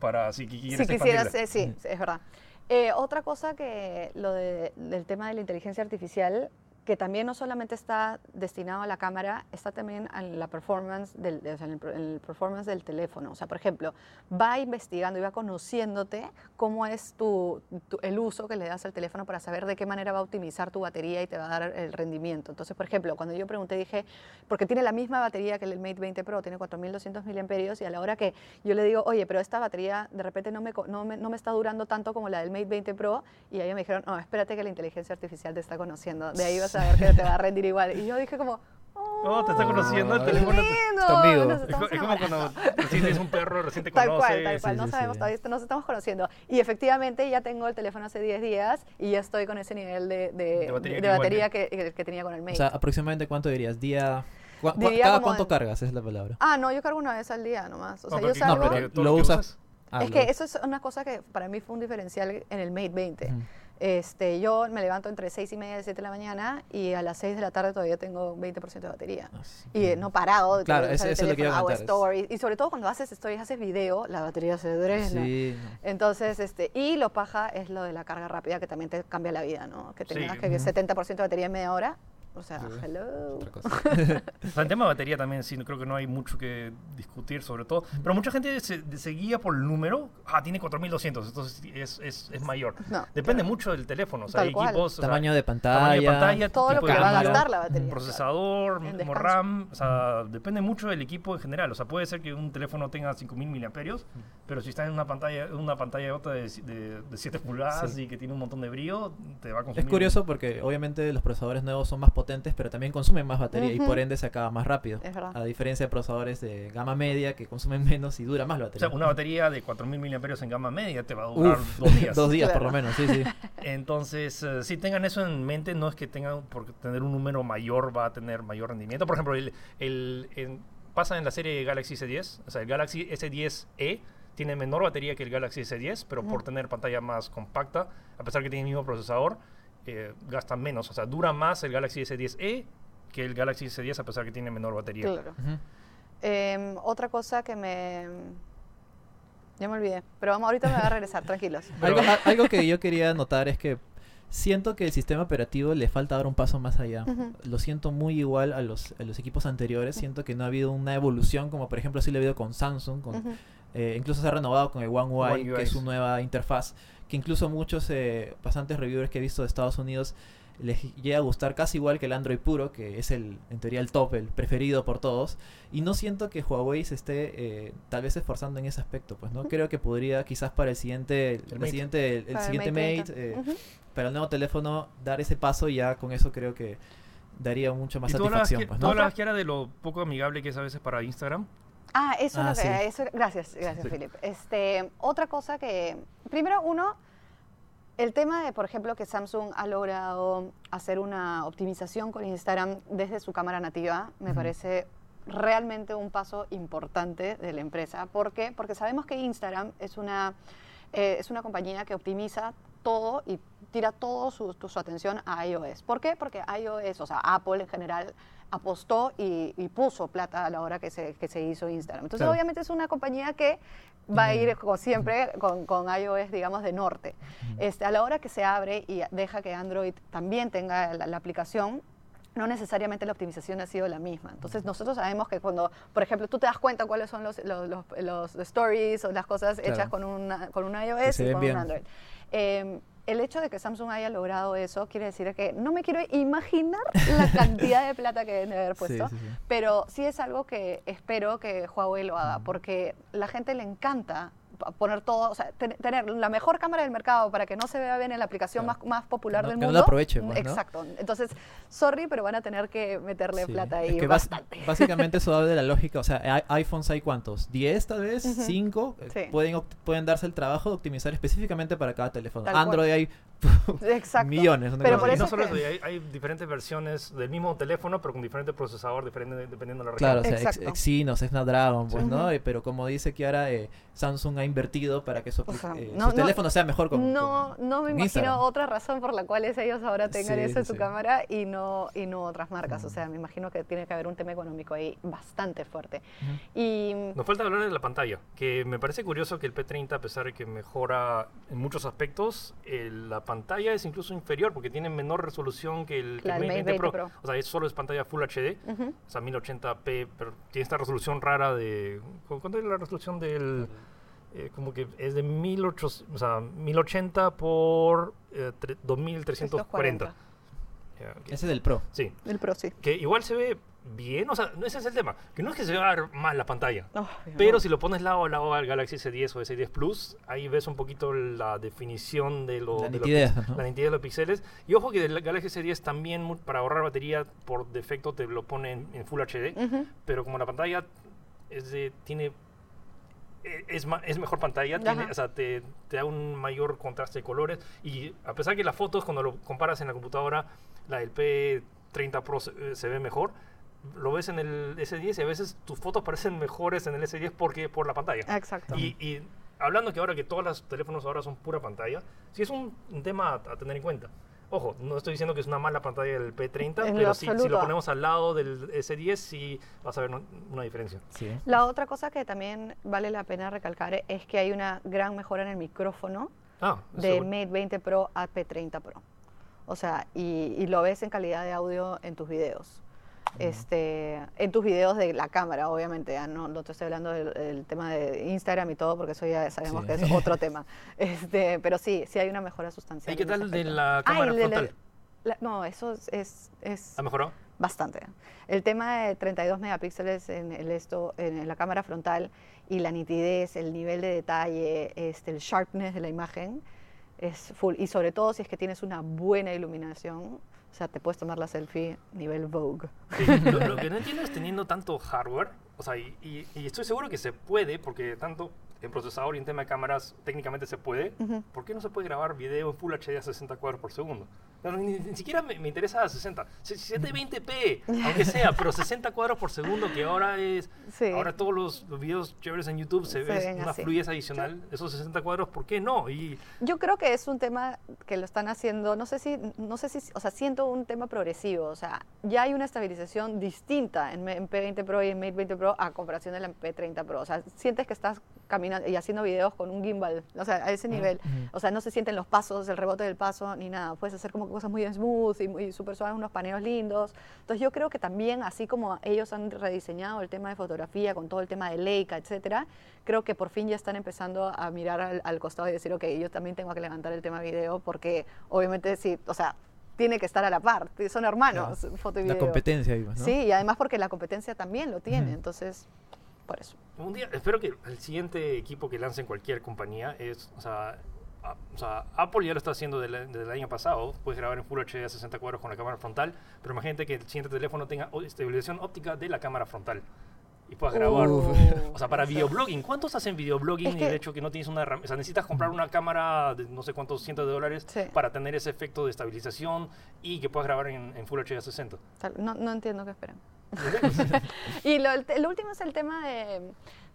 para si qui- si quisieras, eh, sí, sí, es verdad. Eh, otra cosa que lo de- del tema de la inteligencia artificial, que también no solamente está destinado a la cámara, está también a la performance del, en el, en el performance del teléfono. O sea, por ejemplo, va investigando y va conociéndote cómo es tu, tu- el uso que le das al teléfono para saber de qué manera va a optimizar tu batería y te va a dar el rendimiento. Entonces, por ejemplo, cuando yo pregunté, dije, porque tiene la misma batería que el Mate 20 Pro, tiene 4200 miliamperios y a la hora que yo le digo, oye, pero esta batería de repente no me, no me, no me está durando tanto como la del Mate 20 Pro, y ellos me dijeron, no, espérate que la inteligencia artificial te está conociendo, de ahí vas a ver que te va a rendir igual. Y yo dije como, Oh, te está conociendo el Oh, ¡qué teléfono. Es, es como enamorando". cuando recién tienes un perro, recién te Tal conoce. cual, tal cual. sí, no sí, sabemos sí. todavía, nos estamos conociendo. Y efectivamente ya tengo el teléfono hace 10 días y ya estoy con ese nivel de, de- De batería de batería que, que- que tenía con el Mate. O sea, aproximadamente cuánto dirías? Día. cua- Diría ¿Cada cuánto en- cargas? Es la palabra. ah, no, yo cargo una vez al día nomás. O No, sea, yo salgo... no, pero lo que usas. Ah, es lo- que eso es una cosa que para mí fue un diferencial en el Mate 20. Ujú. Este, yo me levanto entre 6 y media y 7 de la mañana y a las 6 de la tarde todavía tengo 20% de batería. Ah, sí. Y eh, no parado de Claro, eso- es lo que hago es- stories. Y sobre todo cuando haces stories, haces video, la batería se drena. Sí. Entonces, este, y lo paja es lo de la carga rápida que también te cambia la vida, ¿no? Que Sí. tengas que Ujú. 70% de batería en media hora. O sea, Sí. hello. Otra cosa. O sea, en tema de batería también sí, creo que no hay mucho que discutir sobre todo. Pero mucha gente se, se guía por el número. Ah, tiene 4200, entonces es, es, es mayor. No, Depende claro. mucho del teléfono. O sea, Tal hay cual. equipos. o sea, Tamaño de pantalla. tamaño de pantalla, Todo lo que va a gastar la batería. procesador. RAM, o sea, depende mucho del equipo en general. O sea, puede ser que un teléfono tenga 5000 miliamperios, pero si está en una pantalla, una pantalla otra de, de, de 7 pulgadas Sí. y que tiene un montón de brillo, te va a Es consumir. curioso porque obviamente los procesadores nuevos son más potentes, pero también consumen más batería y por ende se acaba más rápido. Es verdad. A diferencia de procesadores de gama media que consumen menos y dura más la O batería. sea, una batería de 4000 miliamperios en gama media te va a durar Uf, dos días. dos días por lo menos, sí, sí. Entonces, eh, si tengan eso en mente, no es que tengan, por tener un número mayor va a tener mayor rendimiento. Por ejemplo, el, el- en- pasa en la serie Galaxy S10, o sea, el Galaxy S10e tiene menor batería que el Galaxy S10, pero por tener pantalla más compacta, a pesar que tiene el mismo procesador, eh, gasta menos. O sea, dura más el Galaxy S10e que el Galaxy S10 a pesar que tiene menor batería. Claro. Em, otra cosa que me... Ya me olvidé, pero vamos, ahorita me va a regresar, tranquilos. Algo, Pero- a- algo que yo quería notar es que siento que el sistema operativo le falta dar un paso más allá. Lo siento muy igual a los, a los equipos anteriores. Siento que no ha habido una evolución como por ejemplo sí lo ha habido con Samsung. Con. Eh, incluso se ha renovado con el One UI, One que es su nueva interfaz. Que incluso muchos eh, bastantes reviewers que he visto de Estados Unidos les llega a gustar casi igual que el Android puro, que es el en teoría el top, el preferido por todos. Y no siento que Huawei se esté eh, tal vez esforzando en ese aspecto. Pues no creo que podría quizás para el siguiente, el, Mate. siguiente, el, Para el siguiente Mate Mate, 30. eh, Ujú. para el nuevo teléfono dar ese paso y ya con eso creo que daría mucho más Y tú hablabas, satisfacción. Pues, tú ¿no? hablabas que era de lo poco amigable que es a veces para Instagram. Ah, eso Ah, es lo que... sí. Eso, gracias, gracias, Philip. Este, otra cosa que... Primero, uno, el tema de, por ejemplo, que Samsung ha logrado hacer una optimización con Instagram desde su cámara nativa, me parece realmente un paso importante de la empresa. ¿Por qué? Porque sabemos que Instagram es una, eh, es una compañía que optimiza todo y tira todo su, tu- su atención a iOS. ¿Por qué? Porque iOS, o sea, Apple en general, apostó y, y puso plata a la hora que se, que se hizo Instagram. Entonces, Claro. obviamente es una compañía que va a ir, como siempre, con, con iOS, digamos, de norte. Este, a la hora que se abre y deja que Android también tenga la, la aplicación, no necesariamente la optimización ha sido la misma. Entonces nosotros sabemos que cuando, por ejemplo, tú te das cuenta cuáles son los, los, los- los stories o las cosas Claro. hechas con, una, con un Que iOS y con bien. un Android. Eh, el hecho de que Samsung haya logrado eso quiere decir que no me quiero imaginar la cantidad de plata que deben de haber puesto, sí, sí. pero sí es algo que espero que Huawei lo haga, porque la gente le encanta poner todo, o sea, ten- tener la mejor cámara del mercado para que no se vea bien en la aplicación Claro. más, más popular no- del que no mundo. la aproveche, pues, ¿no? Exacto. Entonces, sorry, pero van a tener que meterle Sí. plata Es ahí que bastante. básicamente eso habla de la lógica. O sea, iPhones hay cuántos? ¿10 tal vez? Ujú. ¿5? Sí. Pueden, opt- pueden darse el trabajo de optimizar específicamente para cada teléfono. Tal cual. Android hay Exacto. millones. Pero por y así. no eso solo es eso, que- hay, hay diferentes versiones del mismo teléfono, pero con diferente procesador, diferente dependiendo de la Claro, o región. sea. Exynos, Snapdragon, pues, ¿no? Ujú. Eh, Pero como dice Kiara, eh, Samsung ha invertido para que su, O sea, eh, no- su no- teléfono sea mejor con, no, con- no me imagino Instagram. otra razón por la cual es ellos ahora tengan Sí, eso en sí, su sí. cámara y no, y no otras marcas. O Mm. sea, me imagino que tiene que haber un tema económico ahí bastante fuerte. Ujú. Y Nos falta hablar de la pantalla, que me parece curioso que el P30, a pesar de que mejora en muchos aspectos, eh, la pantalla es incluso inferior porque tiene menor resolución que el, que el Mate Mate 20 Pro. 20 Pro. O sea, es solo es pantalla Full HD, ujú, o sea, 1080p, pero tiene esta resolución rara de... ¿cu- ¿Cuánto es la resolución del...? Eh, como que es de 1800, o sea, 1080 por eh, tre- 2340. 340. Ya, ok. Ese es del Pro. Sí, el Pro sí. que igual se ve bien, o sea, no ese es el tema, que no es que se vea mal la pantalla, Oh, pero no. si lo pones lado a lado al Galaxy S10 o S10 Plus, ahí ves un poquito la definición de, lo, La de los nitidez, ¿no? la nitidez de los píxeles. Y ojo que el Galaxy S10 también, para ahorrar batería, por defecto te lo pone en, en Full HD, Ujú, pero como la pantalla es de- tiene... Es, ma- es mejor pantalla, tiene- o sea, te, te da un mayor contraste de colores y a pesar que las fotos cuando lo comparas en la computadora, la del P30 Pro se, eh, se ve mejor, lo ves en el S10 y a veces tus fotos parecen mejores en el S10 porque por la pantalla. Exacto. Y, y hablando que ahora que todos los teléfonos ahora son pura pantalla, sí es un, un tema a, a tener en cuenta. Ojo, no estoy diciendo que es una mala pantalla del P30, En lo pero sí, si lo ponemos al lado del S10 sí vas a ver un- una diferencia. Sí. La otra cosa que también vale la pena recalcar es que hay una gran mejora en el micrófono Ah, de bueno. Mate 20 Pro a P30 Pro. O sea, y, y lo ves en calidad de audio en tus videos. Este, en tus videos de la cámara, obviamente, ya no, no te estoy hablando del, del tema de Instagram y todo, porque eso ya sabemos Sí. que es otro tema. Este, pero sí, sí hay una mejora sustancial. ¿Y qué tal de la Ah, cámara de la- frontal? la- no, eso es, es, ¿Ha mejorado? Bastante. El tema de 32 megapíxeles en, el esto, en la cámara frontal y la nitidez, el nivel de detalle, este, el sharpness de la imagen es full. Y sobre todo si es que tienes una buena iluminación, o sea, te puedes tomar la selfie nivel Vogue. Sí, lo, lo que no entiendo es teniendo tanto hardware, o sea, y, y- y estoy seguro que se puede, porque tanto en procesador y en tema de cámaras técnicamente se puede, Ujú. ¿por qué no se puede grabar video en Full HD a 60 cuadros por segundo? No, ni, ni siquiera me, me interesa a 60, 720p, aunque sea, pero 60 cuadros por segundo, que ahora es, Sí. ahora todos los, los videos chéveres en YouTube se, Se ve ven una así. fluidez adicional, esos 60 cuadros, ¿por qué no? Y Yo creo que es un tema que lo están haciendo, no sé si, no sé si, o sea, siento un tema progresivo, o sea, ya hay una estabilización distinta en, en P20 Pro y en Mate 20 Pro a comparación de la P30 Pro, o sea, sientes que estás caminando y haciendo videos con un gimbal, o sea, a ese nivel, ujú. o sea, no se sienten los pasos, el rebote del paso, ni nada, puedes hacer como cosas muy smooth y muy súper suaves, unos paneos lindos, entonces yo creo que también, así como ellos han rediseñado el tema de fotografía con todo el tema de Leica, etcétera, creo que por fin ya están empezando a mirar al, al costado y decir, ok, yo también tengo que levantar el tema video porque obviamente sí, o sea, tiene que estar a la par, son hermanos, foto y video. La competencia, ¿no? Sí, y además porque la competencia también lo tiene, Ujú. entonces, por eso. Un día, espero que el siguiente equipo que lance en cualquier compañía es, o sea, o sea, Apple ya lo está haciendo desde el año pasado, puedes grabar en Full HD a 60 cuadros con la cámara frontal, pero imagínate que el siguiente teléfono tenga estabilización óptica de la cámara frontal y puedas grabar. Uh, O sea, para videoblogging, ¿cuántos hacen videoblogging Es y el hecho que no tienes una herram- O sea, necesitas comprar una cámara de no sé cuántos cientos de dólares Sí. para tener ese efecto de estabilización y que puedas grabar en, en Full HD a 60. Tal- No, no entiendo qué esperan. y lo, el, el último es el tema de,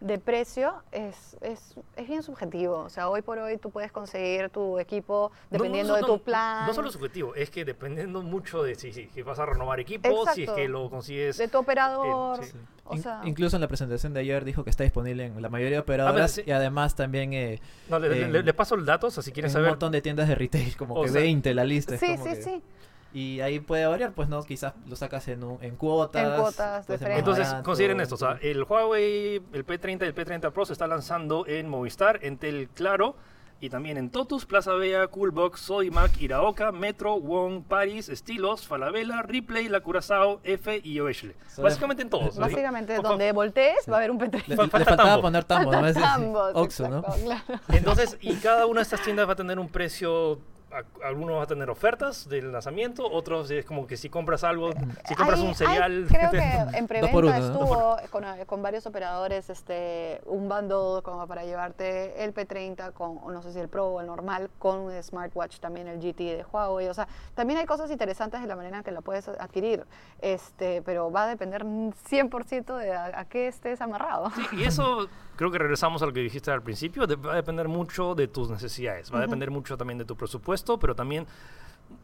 de precio, es, es, es bien subjetivo. O sea, hoy por hoy tú puedes conseguir tu equipo dependiendo No, no, de tu plan, No solo subjetivo, es que dependiendo mucho de si, si, si vas a renovar equipos, si es que lo consigues. de tu operador. Eh, sí. O In- sea, incluso en la presentación de ayer dijo que está disponible en la mayoría de operadoras sí. y además también eh, No, le, le- en- le- le paso el dato, o sea, si en quieres un saber. montón de tiendas de retail, como que sea, 20 la lista. es sí, como sí, que- sí. Y ahí puede variar, pues no, quizás lo sacas en, un- en cuotas. En cuotas diferentes. más Entonces, barato. consideren esto, o sea, el Huawei, el P30 y el P30 Pro se está lanzando en Movistar, en Tel Claro Y también en Totus, Plaza Vea, Coolbox, Sodimac, Iraoka, Metro, Wong, Paris, Estilos, Falabella, Ripley, La Curazao, F y Oeshle. Básicamente en todos. Básicamente, donde voltees va a haber un P30. Le, le falta faltaba tambo. poner tambo, ¿no? Es- Ambos, Oxxo, ¿no? claro. Entonces, y cada una de estas tiendas va a tener un precio. A- Algunos va a tener ofertas del lanzamiento, otros es como que si compras algo, si compras Hay- un hay- cereal. creo que en preventa uno, ¿no? estuvo con, con varios operadores este, un bundle como para llevarte el P30 con, o no sé si el Pro o el normal, con un smartwatch también el GT de Huawei. O sea, también hay cosas interesantes de la manera en que lo puedes adquirir, este, pero va a depender 100% de a, a qué estés amarrado. Sí, y eso creo que regresamos a lo que dijiste al principio, de- va a depender mucho de tus necesidades, va a depender mucho también de tu presupuesto, pero también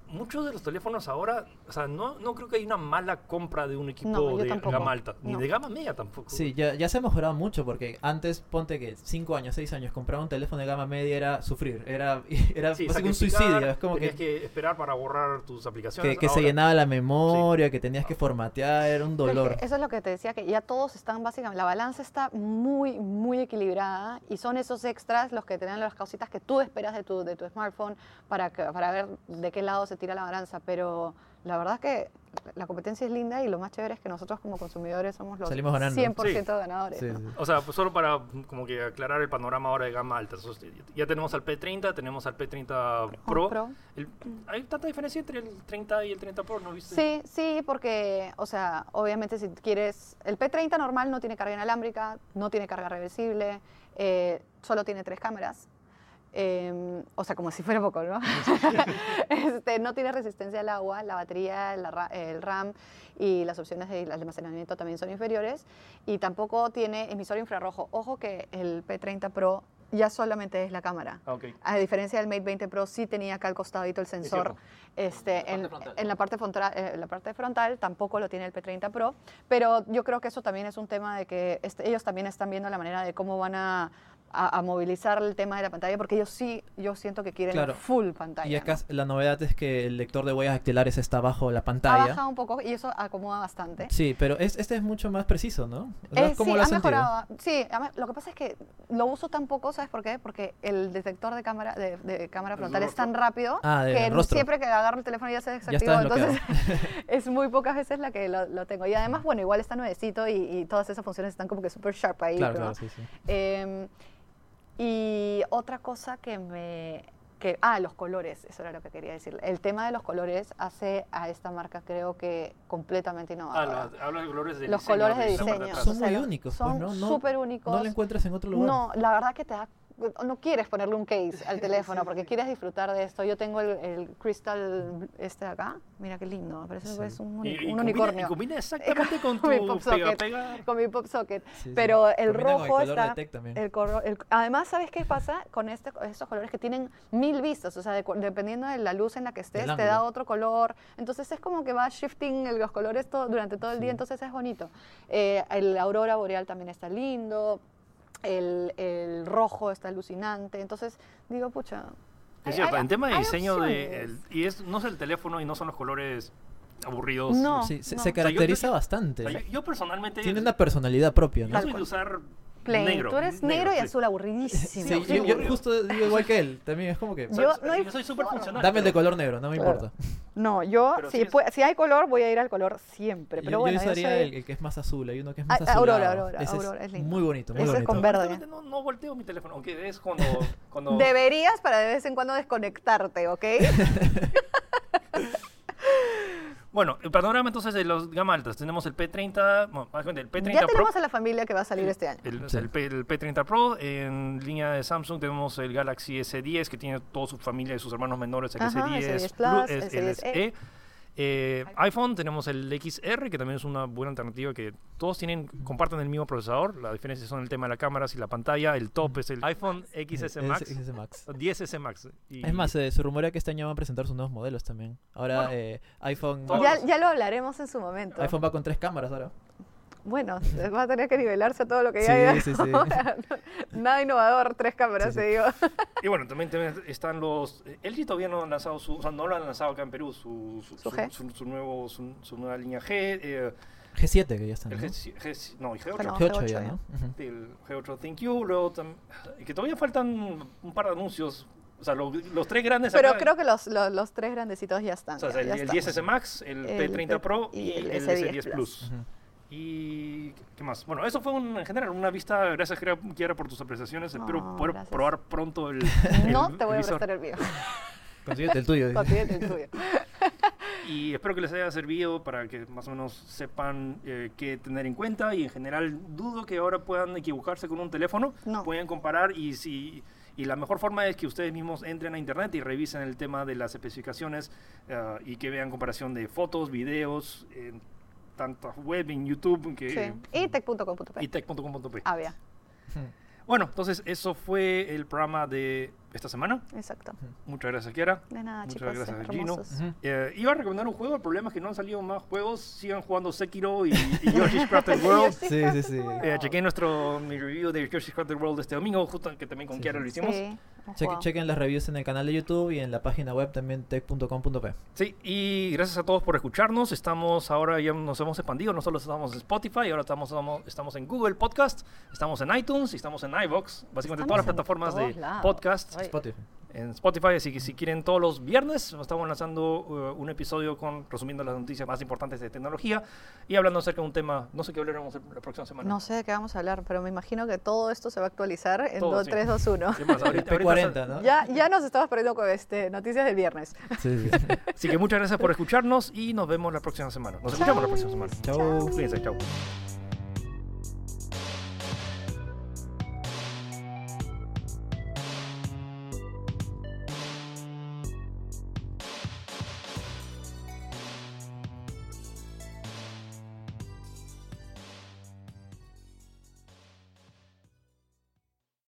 muchos de los teléfonos ahora, o sea, no, no creo que hay una mala compra de un equipo No, de tampoco. gama alta, ni No. de gama media tampoco. Sí, ya, ya se ha mejorado mucho porque antes, ponte que 5 años, 6 años, comprar un teléfono de gama media era sufrir, era, era Sí, un suicidio. Es como tenías que, que, esperar para borrar tus aplicaciones. que, que se llenaba la memoria, que tenías que formatear, era un Pero es que dolor. eso es lo que te decía, que ya todos están básicamente, la balanza está muy, muy equilibrada y son esos extras los que te dan las cositas que tú esperas de tu, de tu smartphone para, que- para ver de qué lado se tira la balanza. Pero la verdad es que la competencia es linda y lo más chévere es que nosotros como consumidores somos los Salimos ganando. 100% Sí. ganadores. Sí, ¿no? sí. O sea, pues solo para mm, como que aclarar el panorama ahora de gama alta. Entonces, ya tenemos al P30, tenemos al P30 Pro. Pro. El- ¿Hay tanta diferencia entre el 30 y el 30 Pro? ¿No viste? Sí, sí, porque, o sea, obviamente si quieres, el P30 normal no tiene carga inalámbrica, no tiene carga reversible, eh, solo tiene tres cámaras. Eh, o sea, como si fuera poco, ¿no? este, no tiene resistencia al agua, la batería, la el RAM y las opciones de almacenamiento también son inferiores. Y tampoco tiene emisor infrarrojo. Ojo que el P30 Pro ya solamente es la cámara. A diferencia del Mate 20 Pro, sí tenía acá al costadito el sensor. Este, en la parte frontal, eh, la parte frontal tampoco lo tiene el P30 Pro, pero yo creo que eso también es un tema de que este, ellos también están viendo la manera de cómo van a, a- a movilizar el tema de la pantalla, porque ellos sí, yo siento que quieren Claro. full pantalla. Y acá ¿no? la novedad es que el lector de huellas dactilares está bajo la Ha pantalla. bajado un poco y eso acomoda bastante. Sí, pero es, este es mucho más preciso, ¿no? Eh, ¿Cómo sí, lo ha has sentido? mejorado. Sí, lo que pasa es que lo uso tan poco, ¿sabes por qué? Porque el detector de cámara de, de cámara ¿El frontal es tan rápido Ah, de que siempre que agarro el teléfono ya se desbloqueado. entonces es muy pocas veces la que lo, lo tengo. Y además, bueno, igual está nuevecito y, y todas esas funciones están como que súper sharp ahí. Claro, ¿no? claro, sí, sí. Em, y otra cosa que me... Que, ah, los colores, eso era lo que quería decir. El tema de los colores hace a esta marca creo que completamente Ah, innovadora. la- hablas de colores de Los diseño, colores de diseño. Son o sea, muy únicos, son pues, ¿no? No- súper únicos. No lo encuentras en otro lugar. No, la verdad que te da no quieres ponerle un case al teléfono porque quieres disfrutar de esto. Yo tengo el, el crystal este de acá. Mira qué lindo, parece Sí. que es un, uni- y un combina, unicornio. y combina exactamente con tu mi pop socket. pega. Con mi pop socket. Sí, sí. Pero el Combina con el rojo color de está. Tech también. el corro- el- además, ¿sabes qué pasa con este, estos colores que tienen mil vistas? O sea, de dependiendo de la luz en la que estés, te da otro color. Entonces es como que va shifting el- los colores todo, durante todo el día, entonces es bonito. Eh, el aurora boreal también está lindo. El, el rojo está alucinante. Entonces digo, pucha. Es hay- cierto, hay- en tema de diseño, de, el- y es, no es el teléfono y no son los colores aburridos. No. Sí, se, no. se O sea, yo caracteriza bastante. O sea, yo, yo personalmente Tiene una personalidad propia, yo ¿no? soy de usar Plain. negro. Tú eres negro, y sí. azul, aburridísimo. Sí, sí, yo, yo justo digo igual que él. También es como que. Yo- Soy- no hay yo soy súper funcional. Dame el de color negro, no me Claro. importa. No, yo, Pero si, sí es- si hay color, voy a ir al color siempre. Pero yo, bueno, yo yo usaría soy- el, el que es más azul. Hay uno que es más Ah, azul. Aurora, Aurora, Ese Aurora, es lindo. Muy bonito, muy Ese bonito. con verde. Honestamente, No, no volteo mi teléfono, aunque es cuando... cuando Deberías para de vez en cuando desconectarte, ¿ok? Bueno, el panorama entonces de los gama altas. Tenemos el P30, bueno, más bien el P30 ya Pro. tenemos a la familia que va a salir este año. El, Sí. el P- el P30 Pro, en línea de Samsung tenemos el Galaxy S10 que tiene toda su familia y sus hermanos menores, el Ajá, S10 S10 Plus, Plus, es- el S10e. SE. Eh, iPhone tenemos el XR que también es una buena alternativa que todos tienen comparten el mismo procesador la diferencia son el tema de la cámara y la pantalla el top es el iPhone XS Max Es- es Max. 10S Max y- Es más, eh, se rumorea que este año van a presentar sus nuevos modelos también. Ahora Bueno, eh, iPhone, Ya, ya lo hablaremos en su momento. iPhone va con tres cámaras ahora. Bueno, va a tener que nivelarse a todo lo que Sí, ya hay sí, sí. Nada innovador, tres cámaras, Sí, te sí. digo. y bueno también, también están los eh, LG todavía no han lanzado su o sea no lo han lanzado acá en Perú su su, Su G. su- su nuevo su, su nueva línea G eh, G7 que ya están. El ¿no? G, G- no, y G8. Pero- G8 G8 ya. ¿no? Ujú. El G8 Thank You, luego que todavía faltan un par de anuncios. O sea, lo- los tres grandes Pero acá- creo que los, los, los tres grandecitos ya están. o sea, ya- el, ya el están. 10S Max, el, El P30 P- Pro y y el el, S10 S10 Plus. Ujú. Y qué más. Bueno, eso fue un- en general una vista. Gracias, Kiara, por tus apreciaciones. Espero No, poder gracias. probar pronto el. No el te voy a visor. prestar el mío. Consíguete el tuyo. Consíguete el tuyo. Y espero que les haya servido para que más o menos sepan eh, qué tener en cuenta. Y en general, dudo que ahora puedan equivocarse con un teléfono. No. Pueden comparar y si. Y la mejor forma es que ustedes mismos entren a internet y revisen el tema de las especificaciones eh, y que vean comparación de fotos, videos, en tanto web, en YouTube, que, Sí. Y tech.com.p. y tech.com.p. Ah, bien. Ujú. Bueno, entonces eso fue el programa de esta semana. Exacto. Muchas gracias, Kiara. De nada, Muchas chicos. gracias, Gino. hermosos. Ujú. Eh, iba a recomendar un juego, el problema es que no han salido más juegos. Sigan jugando Sekiro y, y Yoshi's Crafted World. Sí, sí, sí. Eh, chequé nuestro mi review de Yoshi's Crafted World este domingo, justo que también con Sí, Kiara sí. lo hicimos. Sí. Sí, Cheque- chequen las reviews en el canal de YouTube y en la página web también tech.com.p. y gracias a todos por escucharnos. Estamos ahora, ya nos hemos expandido, no solo estamos en Spotify, ahora estamos, estamos, en Google Podcast, estamos en iTunes y estamos en iVoox, básicamente Estamos todas las plataformas de lados. podcast. Spotify. en Spotify, así que si quieren todos los viernes estamos lanzando uh, un episodio con resumiendo las noticias más importantes de tecnología y hablando acerca de un tema, no sé qué hablaremos la próxima semana. No sé de qué vamos a hablar, pero me imagino que todo esto se va a actualizar en Todo, do- sí. 3, 2, 1. ¿Qué más? Ahorita- ahorita P40, sal- ¿no? Ya, ya nos estamos perdiendo con este, noticias del viernes. Sí, sí. Así que muchas gracias por escucharnos y nos vemos la próxima semana. Nos escuchamos la próxima semana. Chao. Cuídense, chao.